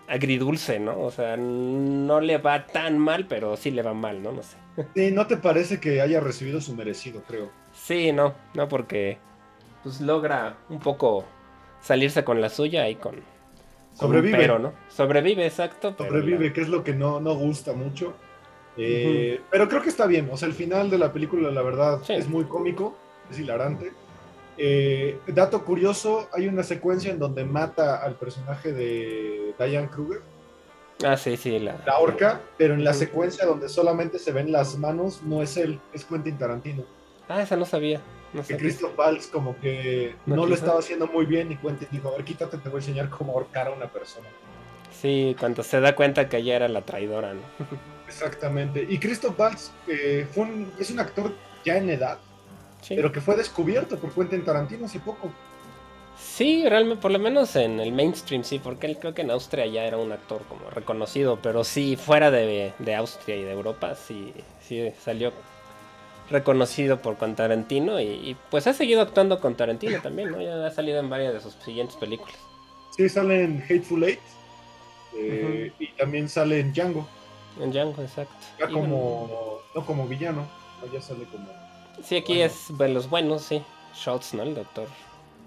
agridulce, ¿no? O sea, no le va tan mal, pero sí le va mal, ¿no? No sé. Sí, ¿no te parece que haya recibido su merecido, creo? Sí, no, no, porque pues logra un poco salirse con la suya y con... Sobrevive. pero, ¿no? Sobrevive, exacto. Sobrevive, que es lo que no, no gusta mucho. Eh, pero creo que está bien. O sea, el final de la película, la verdad, es muy cómico, es hilarante. Eh, dato curioso, hay una secuencia en donde mata al personaje de Diane Kruger. Ah, sí, sí. La, la horca, pero en la secuencia donde solamente se ven las manos, no es él, es Quentin Tarantino. Ah, esa no sabía. que Christoph Waltz como que no, lo estaba haciendo muy bien y Quentin dijo, a ver, quítate, te voy a enseñar cómo ahorcar a una persona. Sí, cuando se da cuenta que ella era la traidora, ¿no? Exactamente. Y Christoph Waltz eh, fue es un actor ya en edad, pero que fue descubierto por Quentin Tarantino hace poco. Sí, realmente, por lo menos en el mainstream, sí, porque él creo que en Austria ya era un actor como reconocido, pero sí, fuera de, Austria y de Europa, sí, sí salió reconocido por con Tarantino y, pues ha seguido actuando con Tarantino también, ¿no? Ya ha salido en varias de sus siguientes películas. Sí, sale en Hateful Eight eh, y también sale en Django. En Django, exacto. Ya como, no como villano, ya sale como Sí, aquí es de los buenos, sí. Schultz, ¿no? El doctor.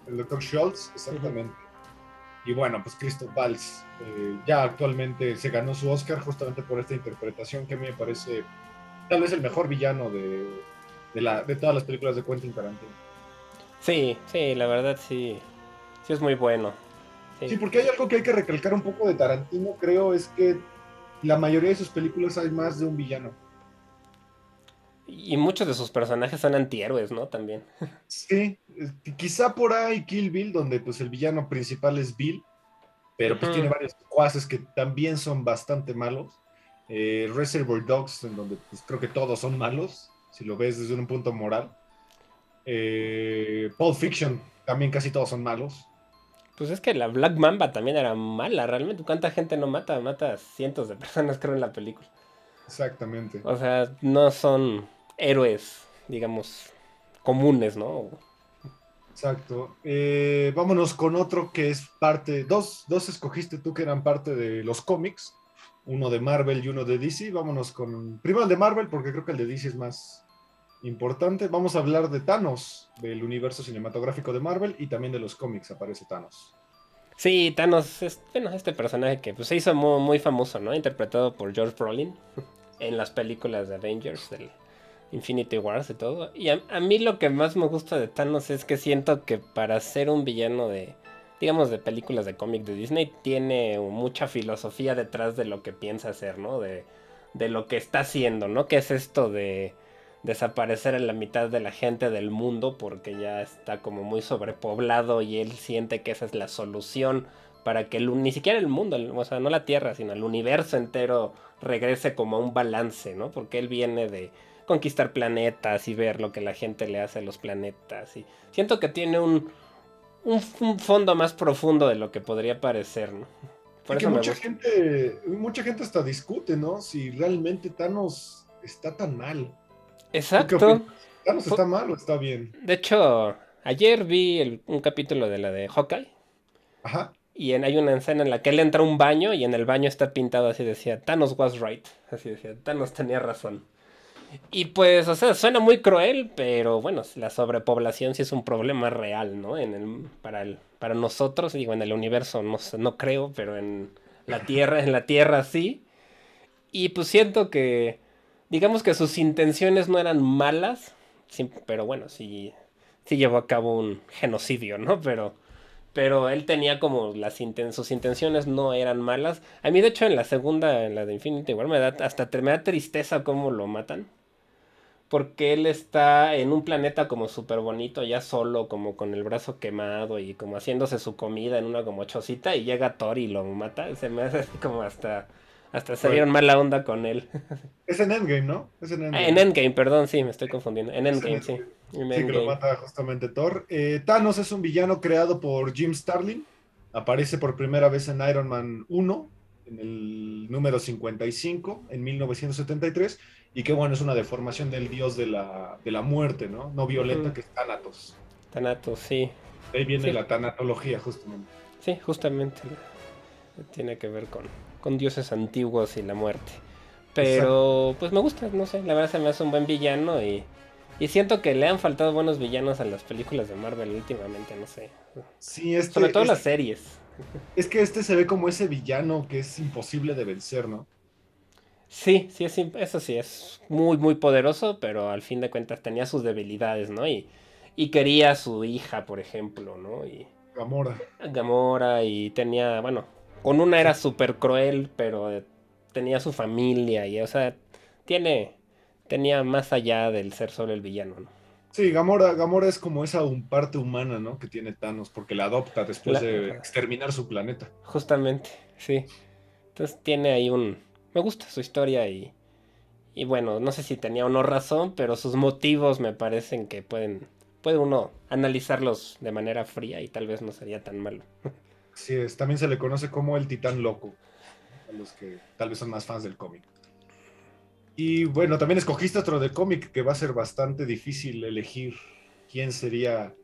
El doctor Schultz, exactamente. Y bueno, pues Christoph Waltz eh, ya actualmente se ganó su Oscar justamente por esta interpretación que a mí me parece tal vez el mejor villano de, la, de todas las películas de Quentin Tarantino. Sí, sí, la verdad sí. Sí es muy bueno. Sí. sí, porque hay algo que hay que recalcar un poco de Tarantino, creo, es que la mayoría de sus películas hay más de un villano. Y muchos de sus personajes son antihéroes, ¿no? También. Sí, quizá por ahí Kill Bill, donde pues el villano principal es Bill, pero pues tiene varios cuases que también son bastante malos. Eh, Reservoir Dogs, en donde pues creo que todos son malos, si lo ves desde un punto moral. Eh, Pulp Fiction, también casi todos son malos. Pues es que la Black Mamba también era mala, realmente. ¿Cuánta gente no mata? Mata cientos de personas, creo, en la película. Exactamente. O sea, no son héroes, digamos, comunes, ¿no? Exacto. Eh, vámonos con otro que es parte, dos, dos escogiste tú que eran parte de los cómics, uno de Marvel y uno de DC. Vámonos con, primero el de Marvel porque creo que el de DC es más importante. Vamos a hablar de Thanos, del universo cinematográfico de Marvel y también de los cómics aparece Thanos. Sí, Thanos es, bueno, este personaje que pues, se hizo muy, muy famoso, ¿no? Interpretado por George Brolin en las películas de Avengers, del Infinity Wars y todo. Y a, mí lo que más me gusta de Thanos es que siento que para ser un villano de, digamos, de películas de cómic de Disney, tiene mucha filosofía detrás de lo que piensa hacer, ¿no? De, de lo que está haciendo, ¿no? Que es esto de desaparecer en la mitad de la gente del mundo porque ya está como muy sobrepoblado y él siente que esa es la solución para que el, ni siquiera el mundo, o sea, no la Tierra, sino el universo entero regrese como a un balance, ¿no? Porque él viene de conquistar planetas y ver lo que la gente le hace a los planetas. Y siento que tiene un, un, fondo más profundo de lo que podría parecer, ¿no? Por eso mucha gente, mucha gente hasta discute, ¿no? Si realmente Thanos está tan mal. Exacto. ¿Thanos está mal o está bien? De hecho, ayer vi un capítulo de la de Hawkeye. Ajá. Y en, hay una escena en la que él entra a un baño y en el baño está pintado así, decía, Thanos was right. Así decía, Thanos tenía razón. Y pues, o sea, suena muy cruel, pero bueno, la sobrepoblación sí es un problema real, ¿no? En el, para, el, para nosotros, digo, en el universo no, no creo, pero en la Tierra, en la Tierra sí. Y pues siento que digamos que sus intenciones no eran malas, pero bueno, sí, sí llevó a cabo un genocidio, ¿no? Pero, pero él tenía como las sus intenciones no eran malas. A mí, de hecho, en la segunda, en la de Infinity igual me da hasta me da tristeza cómo lo matan. Porque él está en un planeta como súper bonito, ya solo, como con el brazo quemado y como haciéndose su comida en una como chocita y llega Thor y lo mata. Se me hace así como hasta hasta se dieron mala onda con él. Es en Endgame, ¿no? Es en Endgame. en Endgame, perdón, sí, me estoy confundiendo. En Endgame, sí. sí, que lo mata justamente Thor. Eh, Thanos es un villano creado por Jim Starlin. Aparece por primera vez en Iron Man 1, en el número 55, en 1973. Y que bueno, es una deformación del dios de la, de la muerte, ¿no? No violenta, que es Thanatos. Thanatos, sí. ahí viene la tanatología, justamente. Sí, justamente. Tiene que ver con, con dioses antiguos y la muerte. Pero pues me gusta, no sé, la verdad se me hace un buen villano y, y siento que le han faltado buenos villanos a las películas de Marvel últimamente, no sé. Sí, este, Sobre todo las series. Es que este se ve como ese villano que es imposible de vencer, ¿no? Sí, sí, es, eso sí, es muy, muy poderoso, pero al fin de cuentas tenía sus debilidades, ¿no? Y, y quería a su hija, por ejemplo, ¿no? Y, Gamora. Gamora y tenía, bueno, con una era súper cruel, pero tenía su familia y, o sea, tiene, tenía más allá del ser solo el villano, ¿no? Sí, Gamora, Gamora es como esa un parte humana, ¿no? Que tiene Thanos, porque la adopta después de exterminar su planeta. Justamente, sí. Entonces tiene ahí un... Me gusta su historia y... Y bueno, no sé si tenía o no razón, pero sus motivos me parecen que pueden... Puede uno analizarlos de manera fría y tal vez no sería tan malo. Sí, es, también se le conoce como el titán loco, a los que tal vez son más fans del cómic. Y bueno, también escogiste otro de cómic que va a ser bastante difícil elegir quién sería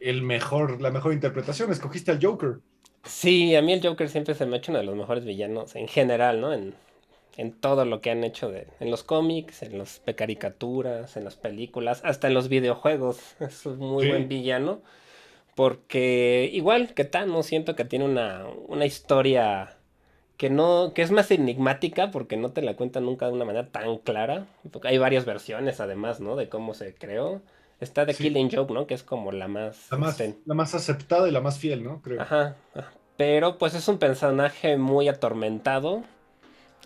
el mejor, la mejor interpretación. Escogiste al Joker. Sí, a mí el Joker siempre se me ha hecho uno de los mejores villanos en general, ¿no? En, en todo lo que han hecho de, en los cómics, en las caricaturas, en las películas, hasta en los videojuegos. Es un muy buen villano. Porque igual que Thanos, siento que tiene una, una historia que no que es más enigmática porque no te la cuentan nunca de una manera tan clara. Porque hay varias versiones además, ¿no? De cómo se creó. Está The Killing Joke, ¿no? Que es como la más... La más, la más aceptada y la más fiel, ¿no? Creo. Ajá. Pero pues es un personaje muy atormentado.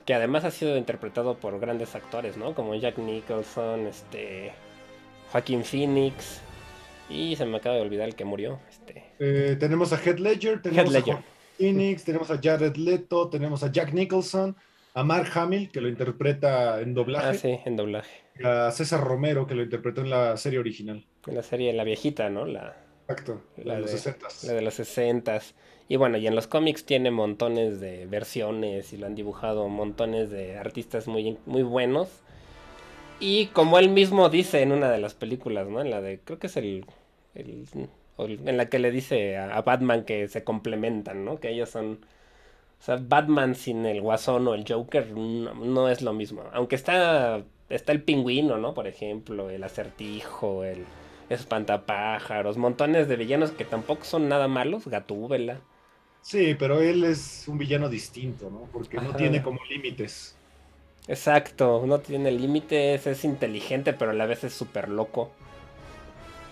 Que además ha sido interpretado por grandes actores, ¿no? Como Jack Nicholson, este... Joaquin Phoenix. Y se me acaba de olvidar el que murió. Este... Eh, tenemos a Heath Ledger, tenemos a Phoenix, tenemos a Jared Leto, tenemos a Jack Nicholson, a Mark Hamill, que lo interpreta en doblaje. Ah, sí, en doblaje. a César Romero, que lo interpretó en la serie original. En la serie, la viejita, ¿no? La, Exacto, la, de los 60 La de los 60 Y bueno, y en los cómics tiene montones de versiones y lo han dibujado montones de artistas muy, muy buenos. Y como él mismo dice en una de las películas, ¿no? En la de, creo que es el en la que le dice a, Batman que se complementan, ¿no? Que ellos son... O sea, Batman sin el Guasón o el Joker no, es lo mismo. Aunque está, está el pingüino, ¿no? Por ejemplo, el acertijo, el espantapájaros, montones de villanos que tampoco son nada malos, Gatúbela. Sí, pero él es un villano distinto, ¿no? Porque no tiene como límites. Exacto, no tiene límites, es inteligente, pero a la vez es súper loco.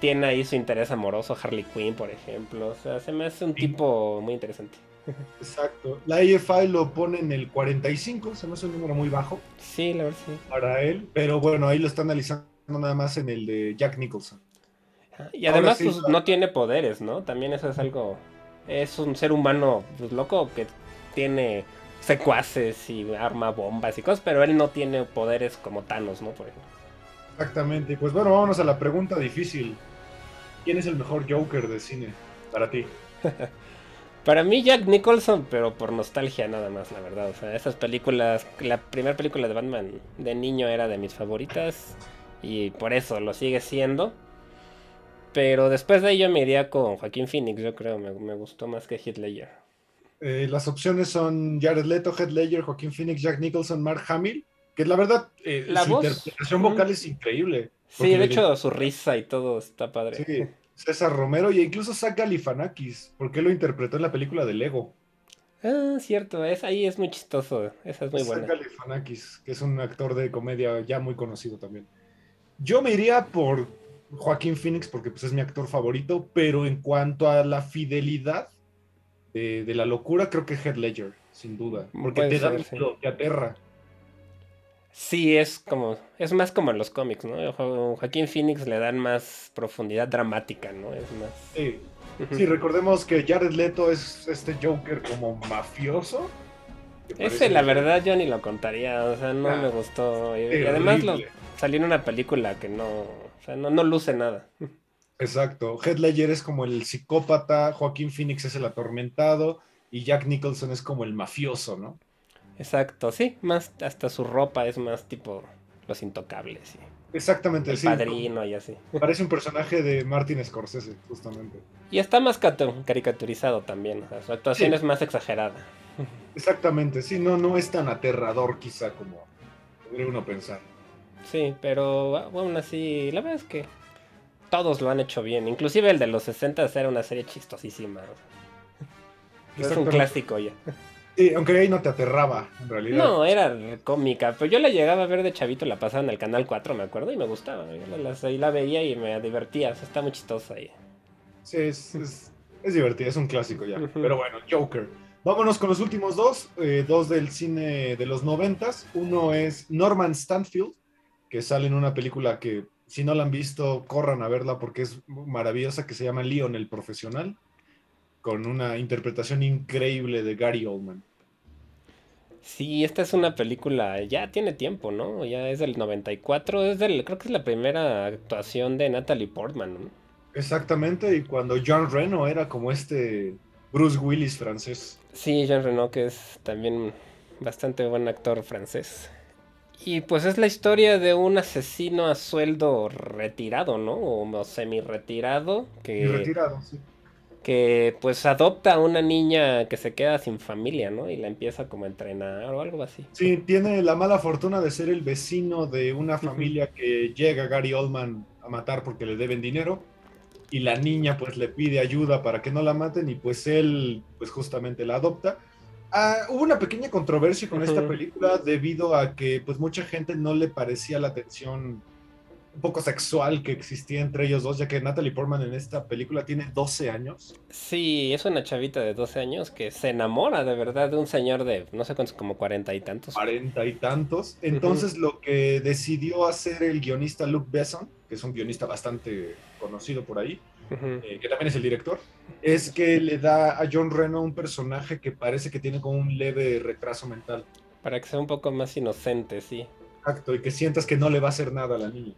Tiene ahí su interés amoroso, Harley Quinn, por ejemplo. O sea, se me hace un tipo muy interesante. Exacto. La AFI lo pone en el 45, se me hace un número muy bajo. Sí, la verdad sí. Para él, pero bueno, ahí lo está analizando nada más en el de Jack Nicholson. Y además, pues, no tiene poderes, ¿no? También eso es algo. Es un ser humano pues, loco que tiene secuaces y arma bombas y cosas, pero él no tiene poderes como Thanos, ¿no? Por ejemplo. Exactamente. Pues bueno, vámonos a la pregunta difícil. ¿Quién es el mejor Joker de cine para ti? para mí Jack Nicholson, pero por nostalgia nada más, la verdad. O sea, esas películas, la primera película de Batman de niño era de mis favoritas y por eso lo sigue siendo. Pero después de ello me iría con Joaquín Phoenix, yo creo, me, me gustó más que Heath Ledger. Eh, las opciones son Jared Leto, Heath Ledger, Joaquín Phoenix, Jack Nicholson, Mark Hamill, que la verdad eh, la su interpretación vocal es increíble. Sí, de hecho su risa y todo está padre. Sí, César Romero y incluso Zach Galifianakis, porque lo interpretó en la película de Lego. Ah, cierto, es, ahí es muy chistoso, esa es muy buena. Zach Galifianakis, que es un actor de comedia ya muy conocido también. Yo me iría por Joaquín Phoenix porque pues, es mi actor favorito, pero en cuanto a la fidelidad, de, la locura, creo que Head Ledger, sin duda. Porque te da te aterra. Sí, es como. Es más como en los cómics, ¿no? Joaquín Phoenix le dan más profundidad dramática, ¿no? Es más. Sí. Sí, recordemos que Jared Leto es este Joker como mafioso. Ese, la verdad, yo ni lo contaría. O sea, no ah, me gustó. Y, además lo, salió en una película que no. O sea, no, no luce nada. Exacto. Head Ledger es como el psicópata, Joaquín Phoenix es el atormentado y Jack Nicholson es como el mafioso, ¿no? Exacto, sí, más hasta su ropa es más tipo los intocables. Sí. Exactamente, el padrino y así. Parece un personaje de Martin Scorsese, justamente. Y está más caricaturizado también, su actuación es más exagerada. Exactamente, sí, no, no es tan aterrador quizá como podría uno pensar. Sí, pero aún así, la verdad es que todos lo han hecho bien. Inclusive el de los 60 era una serie chistosísima. Es un clásico ya. Sí, aunque ahí no te aterraba, en realidad. No, era cómica, pero yo la llegaba a ver de chavito, la pasaba en el canal 4, me acuerdo, y me gustaba. Ahí la veía y me divertía, está muy chistosa ahí. Sí, es, es, divertida, es un clásico ya. Pero bueno, Joker. Vámonos con los últimos dos, eh, dos del cine de los noventas. Uno es Norman Stanfield, que sale en una película que si no la han visto, corran a verla porque es maravillosa, que se llama Leon el Profesional, con una interpretación increíble de Gary Oldman. Sí, esta es una película, ya tiene tiempo, ¿no? Ya es del 94, es del, creo que es la primera actuación de Natalie Portman, ¿no? Exactamente, y cuando John Reno era como este Bruce Willis francés. Sí, Jean Reno, que es también bastante buen actor francés. Y pues es la historia de un asesino a sueldo retirado, ¿no? O semi-retirado. Que, retirado, sí. Que pues adopta a una niña que se queda sin familia, ¿no? Y la empieza como a entrenar o algo así. Sí, tiene la mala fortuna de ser el vecino de una familia que llega Gary Oldman a matar porque le deben dinero. Y la niña pues le pide ayuda para que no la maten y pues él pues justamente la adopta Ah, hubo una pequeña controversia con esta película debido a que pues mucha gente no le parecía la tensión un poco sexual que existía entre ellos dos, ya que Natalie Portman en esta película tiene 12 años. Sí, es una chavita de 12 años que se enamora de verdad de un señor de, no sé cuántos, como 40 y tantos. 40 y tantos. Entonces lo que decidió hacer el guionista Luke Besson, que es un guionista bastante conocido por ahí, eh, que también es el director, es que le da a John Reno un personaje que parece que tiene como un leve retraso mental. Para que sea un poco más inocente, sí. Exacto, y que sientas que no le va a hacer nada a la niña.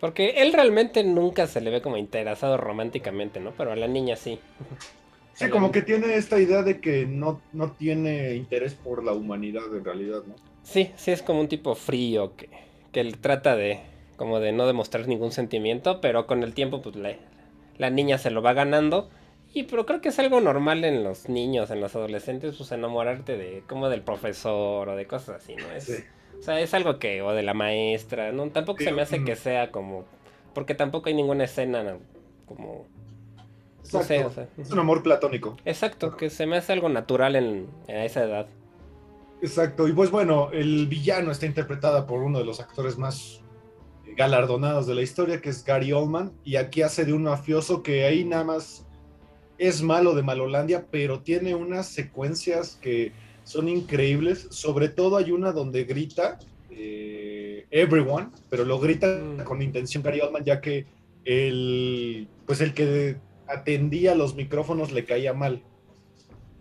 Porque él realmente nunca se le ve como interesado románticamente, ¿no? Pero a la niña sí. Sí, como que tiene esta idea de que no, no tiene interés por la humanidad en realidad, ¿no? Sí, sí, es como un tipo frío que, que él trata de como de no demostrar ningún sentimiento, pero con el tiempo pues le, la niña se lo va ganando. Y pero creo que es algo normal en los niños, en los adolescentes, pues enamorarte de como del profesor o de cosas así, ¿no? Es, O sea, es algo que, o de la maestra, ¿no? Tampoco se me hace que sea como, porque tampoco hay ninguna escena como es un amor platónico. Exacto, que se me hace algo natural en, esa edad. Exacto, y pues bueno, el villano está interpretada por uno de los actores más galardonados de la historia, que es Gary Oldman, y aquí hace de un mafioso que ahí nada más es malo de Malolandia, pero tiene unas secuencias que son increíbles. Sobre todo hay una donde grita eh, Everyone, pero lo grita mm. con intención Gary Oldman, ya que el, pues el que atendía los micrófonos le caía mal.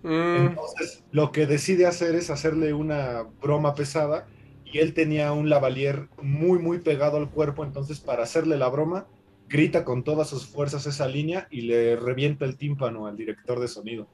Mm. Entonces, lo que decide hacer es hacerle una broma pesada y él tenía un lavalier muy, muy pegado al cuerpo, entonces para hacerle la broma, grita con todas sus fuerzas esa línea y le revienta el tímpano al director de sonido.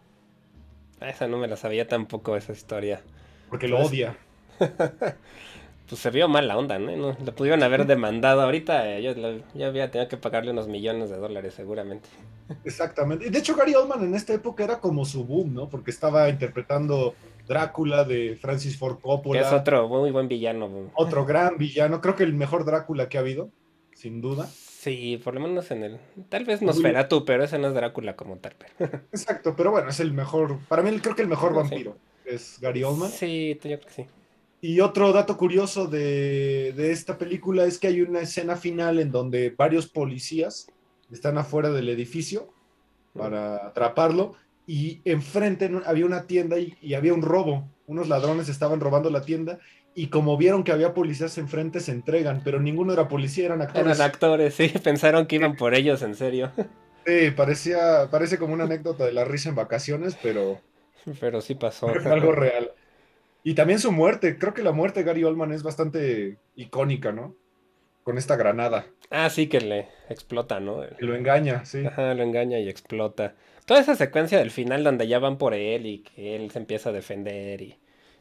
Ah, esa no me la sabía tampoco, esa historia. Porque lo odia. pues se vio mal la onda, ¿no? ¿no? Lo pudieron haber demandado ahorita. Eh, yo, yo, había tenido que pagarle unos millones de dólares, seguramente. Exactamente. De hecho, Gary Oldman en esta época era como su boom, ¿no? Porque estaba interpretando Drácula de Francis Ford Coppola. Que es otro muy buen villano. Otro gran villano. Creo que el mejor Drácula que ha habido, sin duda. Sí, por lo menos en el. Tal vez tú, pero ese no es Drácula como tal. Exacto, pero bueno, es el mejor. Para mí, creo que el mejor vampiro es Gary Oldman. Sí, yo creo que sí. Y otro dato curioso de, esta película es que hay una escena final en donde varios policías están afuera del edificio para atraparlo y enfrente había una tienda y, había un robo. Unos ladrones estaban robando la tienda y como vieron que había policías enfrente se entregan, pero ninguno era policía, eran actores. Eran actores, sí, pensaron que iban por ellos, en serio. Sí, parecía, parece como una anécdota de la risa en vacaciones, pero... Pero sí pasó. algo real. Y también su muerte, creo que la muerte de Gary Oldman es bastante icónica, ¿no? Con esta granada. Ah, sí, que le explota, ¿no? Que lo engaña, sí. Ajá, lo engaña y explota. Toda esa secuencia del final donde ya van por él y que él se empieza a defender y,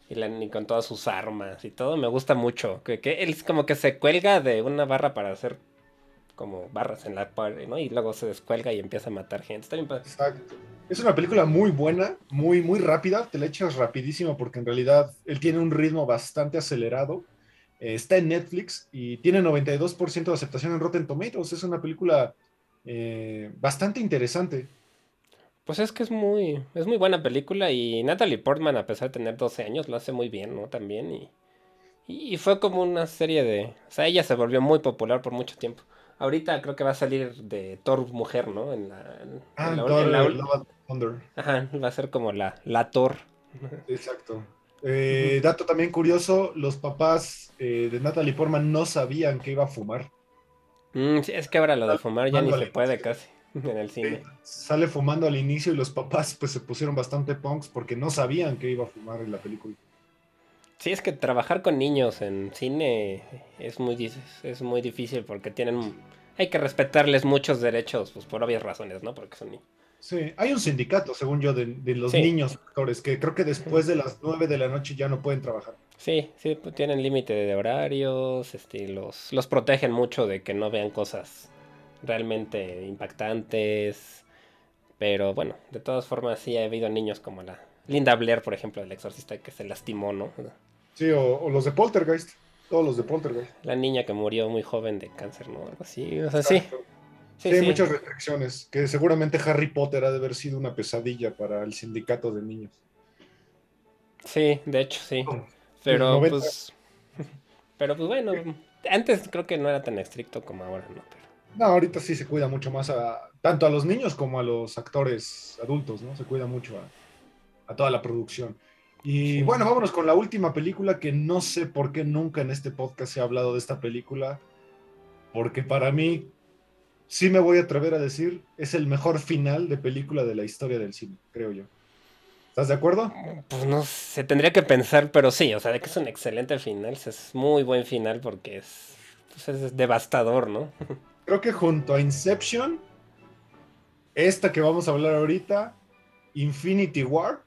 y, con todas sus armas y todo, me gusta mucho. Que, que él como que se cuelga de una barra para hacer como barras en la pared, ¿no? Y luego se descuelga y empieza a matar gente. Está bien Exacto. Es una película muy buena, muy, muy rápida, te la echas rapidísimo porque en realidad él tiene un ritmo bastante acelerado. Eh, está en Netflix y tiene 92% de aceptación en Rotten Tomatoes. Es una película eh, bastante interesante. Pues es que es muy, es muy buena película y Natalie Portman, a pesar de tener 12 años, lo hace muy bien, ¿no? También. Y, y fue como una serie de... O sea, ella se volvió muy popular por mucho tiempo. Ahorita creo que va a salir de Thor mujer, ¿no? En la, ah, la, Ajá, va a ser como la, la Thor. Exacto. Eh, dato también curioso, los papás eh, de Natalie Portman no sabían que iba a fumar. Mm, sí, es que ahora lo de fumar ya ni se puede casi en el cine. sale fumando al inicio y los papás pues se pusieron bastante punks porque no sabían que iba a fumar en la película. Sí, es que trabajar con niños en cine es muy, es muy difícil porque tienen... Hay que respetarles muchos derechos, pues por obvias razones, ¿no? Porque son niños. Sí, hay un sindicato, según yo, de, los niños actores, que creo que después de las 9 de la noche ya no pueden trabajar. Sí, sí, pues tienen límite de horarios, este, los, los protegen mucho de que no vean cosas realmente impactantes. Pero bueno, de todas formas sí ha habido niños como la Linda Blair, por ejemplo, el exorcista que se lastimó, ¿no? Sí, o, los de Poltergeist, todos los de Poltergeist. La niña que murió muy joven de cáncer, ¿no? Algo así, o sea, sí. Sí, hay muchas restricciones, que seguramente Harry Potter ha de haber sido una pesadilla para el sindicato de niños. Sí, de hecho, sí. Pero pues... Pero pues bueno, antes creo que no era tan estricto como ahora, ¿no? No, ahorita sí se cuida mucho más a tanto a los niños como a los actores adultos, ¿no? Se cuida mucho a, a toda la producción. Y bueno, vámonos con la última película que no sé por qué nunca en este podcast se ha hablado de esta película, porque para mí sí me voy a atrever a decir, es el mejor final de película de la historia del cine, creo yo. ¿Estás de acuerdo? Pues no se tendría que pensar, pero sí, o sea, de que es un excelente final, es muy buen final porque es, pues es devastador, ¿no? Creo que junto a Inception, esta que vamos a hablar ahorita, Infinity War.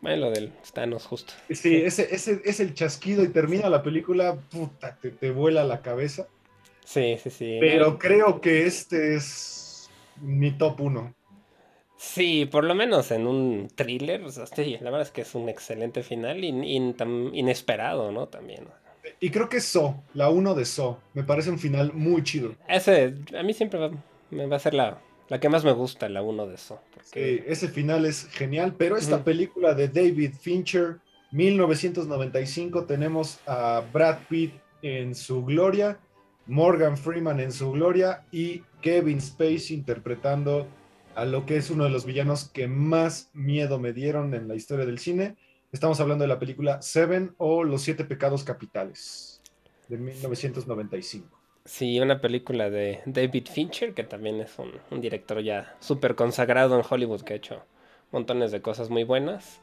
Bueno, lo del Thanos justo. Sí, ese, ese es el chasquido y termina la película, puta, te, te vuela la cabeza. Sí, sí, sí. Pero creo que este es mi top uno. Sí, por lo menos en un thriller, o sea, sí, la verdad es que es un excelente final y, inesperado, ¿no? También. Y creo que es So, la uno de So, me parece un final muy chido. Ese, a mí siempre me va a ser la, La que más me gusta, la uno de eso. Porque... ese final es genial, pero esta película de David Fincher, 1995, tenemos a Brad Pitt en su gloria, Morgan Freeman en su gloria y Kevin Spacey interpretando a lo que es uno de los villanos que más miedo me dieron en la historia del cine. Estamos hablando de la película Seven o Los Siete Pecados Capitales de 1995. Sí, una película de David Fincher, que también es un, director ya súper consagrado en Hollywood, que ha hecho montones de cosas muy buenas,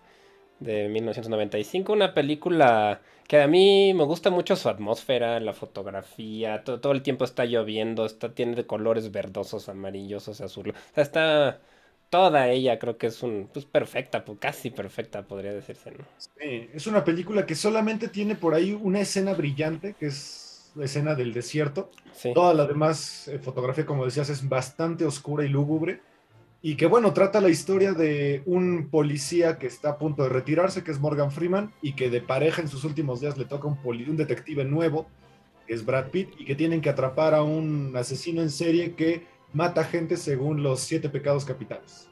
de 1995. Una película que a mí me gusta mucho su atmósfera, la fotografía, todo, el tiempo está lloviendo, está, tiene colores verdosos, amarillosos, azules. O sea, está toda ella, creo que es un, pues perfecta, pues, casi perfecta, podría decirse. ¿no? Sí, es una película que solamente tiene por ahí una escena brillante, que es la escena del desierto. Toda la demás eh, fotografía, como decías, es bastante oscura y lúgubre. Y que bueno, trata la historia de un policía que está a punto de retirarse, que es Morgan Freeman, y que de pareja en sus últimos días le toca un, un detective nuevo, que es Brad Pitt, y que tienen que atrapar a un asesino en serie que mata gente según los siete pecados capitales.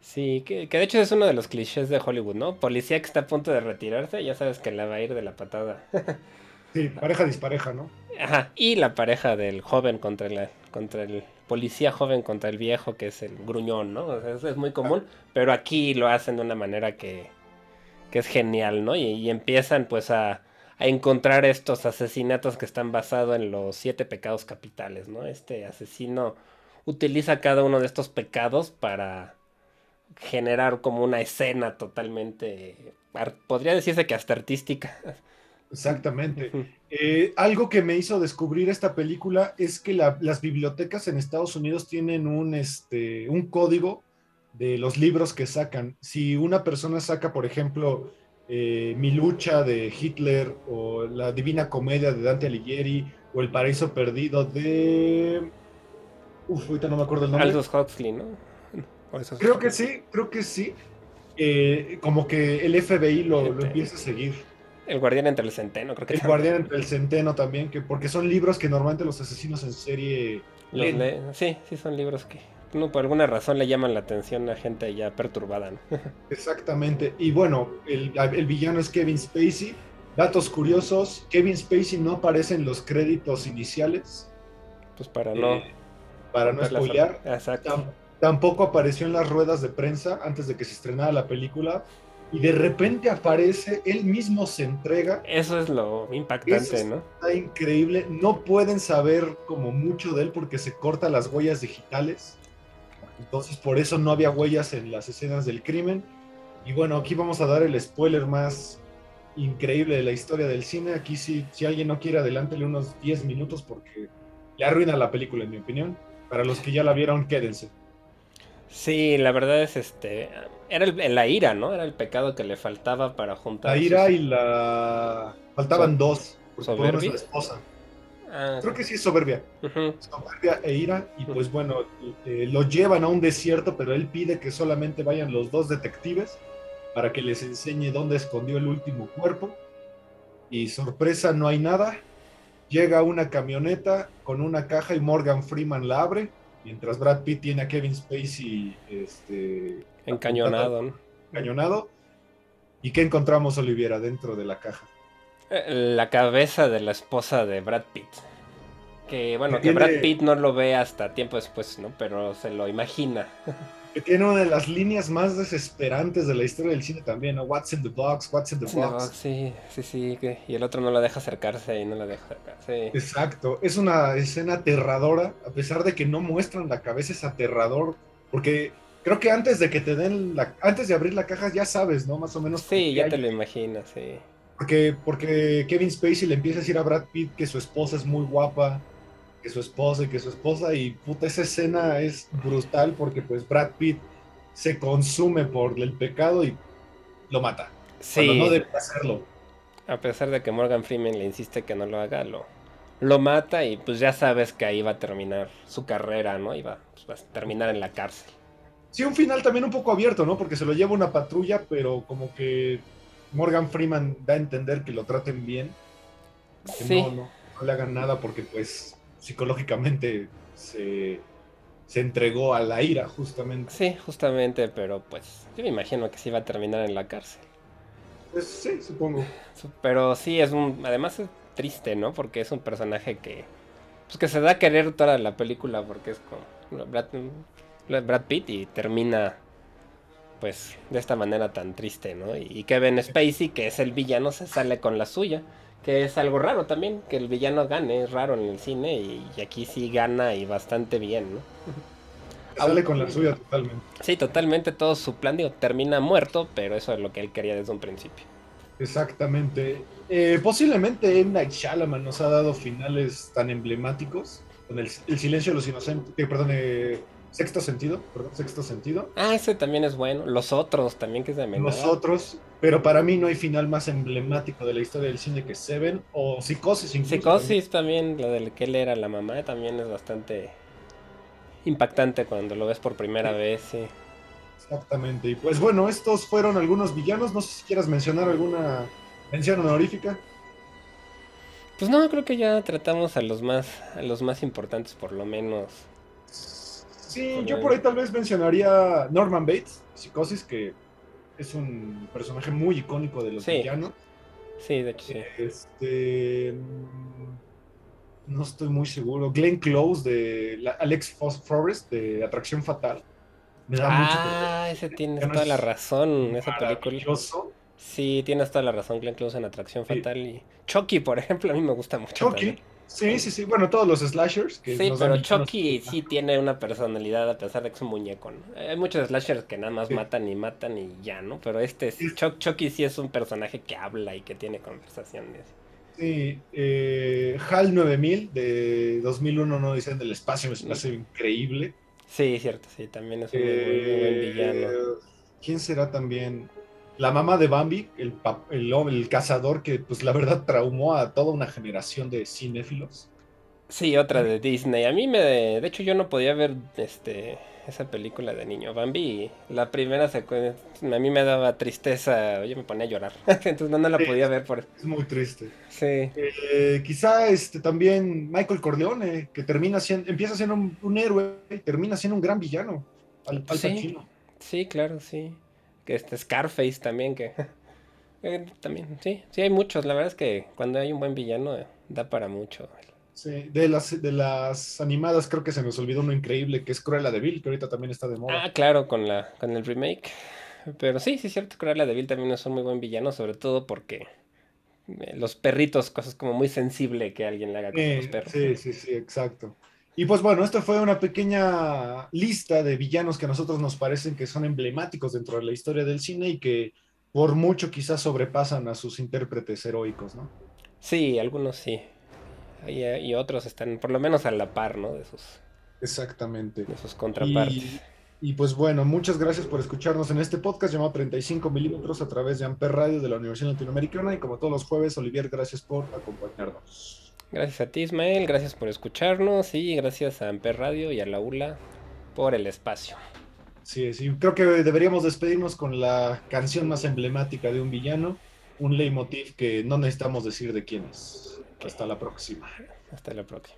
Sí, que, que, de hecho es uno de los clichés de Hollywood, ¿no? Policía que está a punto de retirarse, ya sabes que le va a ir de la patada. Sí, pareja dispareja, ¿no? Ajá, y la pareja del joven contra, el contra el policía joven contra el viejo, que es el gruñón, ¿no? O sea, eso es muy común, pero aquí lo hacen de una manera que, que es genial, ¿no? Y, empiezan pues a, a, encontrar estos asesinatos que están basados en los siete pecados capitales, ¿no? Este asesino utiliza cada uno de estos pecados para generar como una escena totalmente, podría decirse que hasta artística. Exactamente. Eh, algo que me hizo descubrir esta película es que las bibliotecas en Estados Unidos tienen un, este, un código de los libros que sacan. Si una persona saca, por ejemplo, eh, Mi lucha de Hitler o La Divina Comedia de Dante Alighieri o El Paraíso Perdido de... Uf, ahorita no me acuerdo el nombre. Aldous Huxley, ¿no? Creo que sí, creo que sí. Eh, como que el FBI lo, lo empieza a seguir. El guardián entre el centeno, creo que. El guardián entre el centeno también, que porque son libros que normalmente los asesinos en serie leen. sí, sí son libros que no, por alguna razón le llaman la atención a gente ya perturbada. Exactamente. Y bueno, el, villano es Kevin Spacey. Datos curiosos, Kevin Spacey no aparece en los créditos iniciales. Pues para no... Para no spoilear. Exacto. tampoco apareció en las ruedas de prensa antes de que se estrenara la película y de repente aparece, él mismo se entrega. Eso es lo impactante, ¿no? Está increíble. No pueden saber como mucho de él porque se corta las huellas digitales. Entonces por eso no había huellas en las escenas del crimen. Y bueno, aquí vamos a dar el spoiler más increíble de la historia del cine. Aquí si, si alguien no quiere, adelántele unos 10 minutos porque le arruina la película, en mi opinión. Para los que ya la vieron, quédense. Sí, la verdad es este. Era la ira, ¿no? Era el pecado que le faltaba para juntar. La ira y la. Faltaban dos. Soberbia. esposa. Ah. Creo que sí es soberbia. Soberbia e ira. Y pues bueno, eh, lo llevan a un desierto, pero él pide que solamente vayan los dos detectives para que les enseñe dónde escondió el último cuerpo. Y sorpresa, no hay nada. Llega una camioneta con una caja y Morgan Freeman la abre mientras Brad Pitt tiene a Kevin Spacey este, encañonado. ¿no? Encañonado. ¿Y qué encontramos, Oliviera, dentro de la caja? Eh, la cabeza de la esposa de Brad Pitt. Que bueno, que, Brad Pitt no lo ve hasta tiempo después, ¿no? Pero se lo imagina. Que tiene una de las líneas más desesperantes de la historia del cine también, ¿no? What's in the box, what's in the box. sí, sí, sí. Y el otro no la deja acercarse y no la deja acercarse. Exacto. Es una escena aterradora, a pesar de que no muestran la cabeza, es aterrador. Porque creo que antes de que te den la. Antes de abrir la caja ya sabes, ¿no? Más o menos. Sí, ya te lo imaginas, sí. Porque, porque Kevin Spacey le empieza a decir a Brad Pitt que su esposa es muy guapa que su esposa y que su esposa y puta esa escena es brutal porque pues Brad Pitt se consume por el pecado y lo mata. Sí. no debe hacerlo. A pesar de que Morgan Freeman le insiste que no lo haga, lo, lo mata y pues ya sabes que ahí va a terminar su carrera, ¿no? Y va, pues, va a terminar en la cárcel. Sí, un final también un poco abierto, ¿no? Porque se lo lleva una patrulla, pero como que Morgan Freeman da a entender que lo traten bien. Que no, no, no le hagan nada porque pues psicológicamente se, se entregó a la ira, justamente. Sí, justamente, pero pues yo me imagino que sí va a terminar en la cárcel. Pues sí, supongo. Pero sí, es un. Además es triste, ¿no? Porque es un personaje que. Pues que se da a querer toda la película porque es como Brad, Brad Pitt y termina pues de esta manera tan triste, ¿no? Y Kevin Spacey, que es el villano, se sale con la suya, que es algo raro también, que el villano gane, es raro en el cine y, aquí sí gana y bastante bien, ¿no? Sale con la suya totalmente. Sí, totalmente, todo su plan, digo, termina muerto, pero eso es lo que él quería desde un principio. Exactamente. Eh, posiblemente M. Night Shyamalan nos ha dado finales tan emblemáticos, con el, silencio de los inocentes, eh, perdón, eh, Sexto sentido, perdón, sexto sentido. Ah, ese también es bueno. Los otros también que es de Los otros, pero para mí no hay final más emblemático de la historia del cine que Seven o Psicosis incluso. Psicosis también, la del que él era la mamá, también es bastante impactante cuando lo ves por primera vez, sí. Exactamente. Y pues bueno, estos fueron algunos villanos. No sé si quieras mencionar alguna mención honorífica. Pues no, creo que ya tratamos a los más, a los más importantes por lo menos. Sí, yo por ahí tal vez mencionaría Norman Bates, Psicosis, que es un personaje muy icónico de los villanos. Sí, de hecho sí. Este, no estoy muy seguro. Glenn Close de Alex Forrest de Atracción Fatal. Me da ah, ese tiene toda la razón, esa película. Sí, tienes toda la razón, Glenn Close en Atracción Fatal y Chucky, por ejemplo, a mí me gusta mucho. Chucky, Sí, sí, sí. Bueno, todos los slashers. Que sí, pero Chucky sí tiene una personalidad a pesar de que es un muñeco. Hay muchos slashers que nada más matan y matan y ya, ¿no? Pero este, Chucky sí es un personaje que habla y que tiene conversaciones. Sí, eh, HAL 9000 de 2001 no dicen del espacio, me parece increíble. Sí, cierto, sí, también es un muy, buen eh, villano. ¿Quién será también? La mamá de Bambi, el, el, el, cazador que pues la verdad traumó a toda una generación de cinéfilos. Sí, otra de Disney. A mí me... De hecho yo no podía ver este esa película de niño. Bambi, la primera secuencia, a mí me daba tristeza, yo me ponía a llorar. Entonces no, la podía ver por Es muy triste. Sí. Eh, quizá este, también Michael Corleone, que termina siendo, empieza siendo un, héroe y termina siendo un gran villano. Al, sí, sí, claro, sí que este Scarface también, que eh, también, sí, sí hay muchos, la verdad es que cuando hay un buen villano eh, da para mucho. Sí, de las, de las animadas creo que se nos olvidó uno increíble que es Cruella de Vil, que ahorita también está de moda. Ah, claro, con, la, con el remake. Pero sí, sí es cierto, Cruella de Vil también es un muy buen villano, sobre todo porque eh, los perritos, cosas como muy sensible que alguien le haga con los perros. Sí, sí, sí, exacto. Y pues bueno, esto fue una pequeña lista de villanos que a nosotros nos parecen que son emblemáticos dentro de la historia del cine y que por mucho quizás sobrepasan a sus intérpretes heroicos, ¿no? Sí, algunos sí. Y, otros están por lo menos a la par, ¿no? De sus... Exactamente. De sus contrapartes. Y, pues bueno, muchas gracias por escucharnos en este podcast llamado 35 milímetros a través de Amper Radio de la Universidad Latinoamericana y como todos los jueves, Olivier, gracias por acompañarnos. Gracias a ti, Ismael, gracias por escucharnos y gracias a Amper Radio y a la ULA por el espacio. Sí, sí, creo que deberíamos despedirnos con la canción más emblemática de un villano, un leitmotiv que no necesitamos decir de quién es. Hasta la próxima. Hasta la próxima.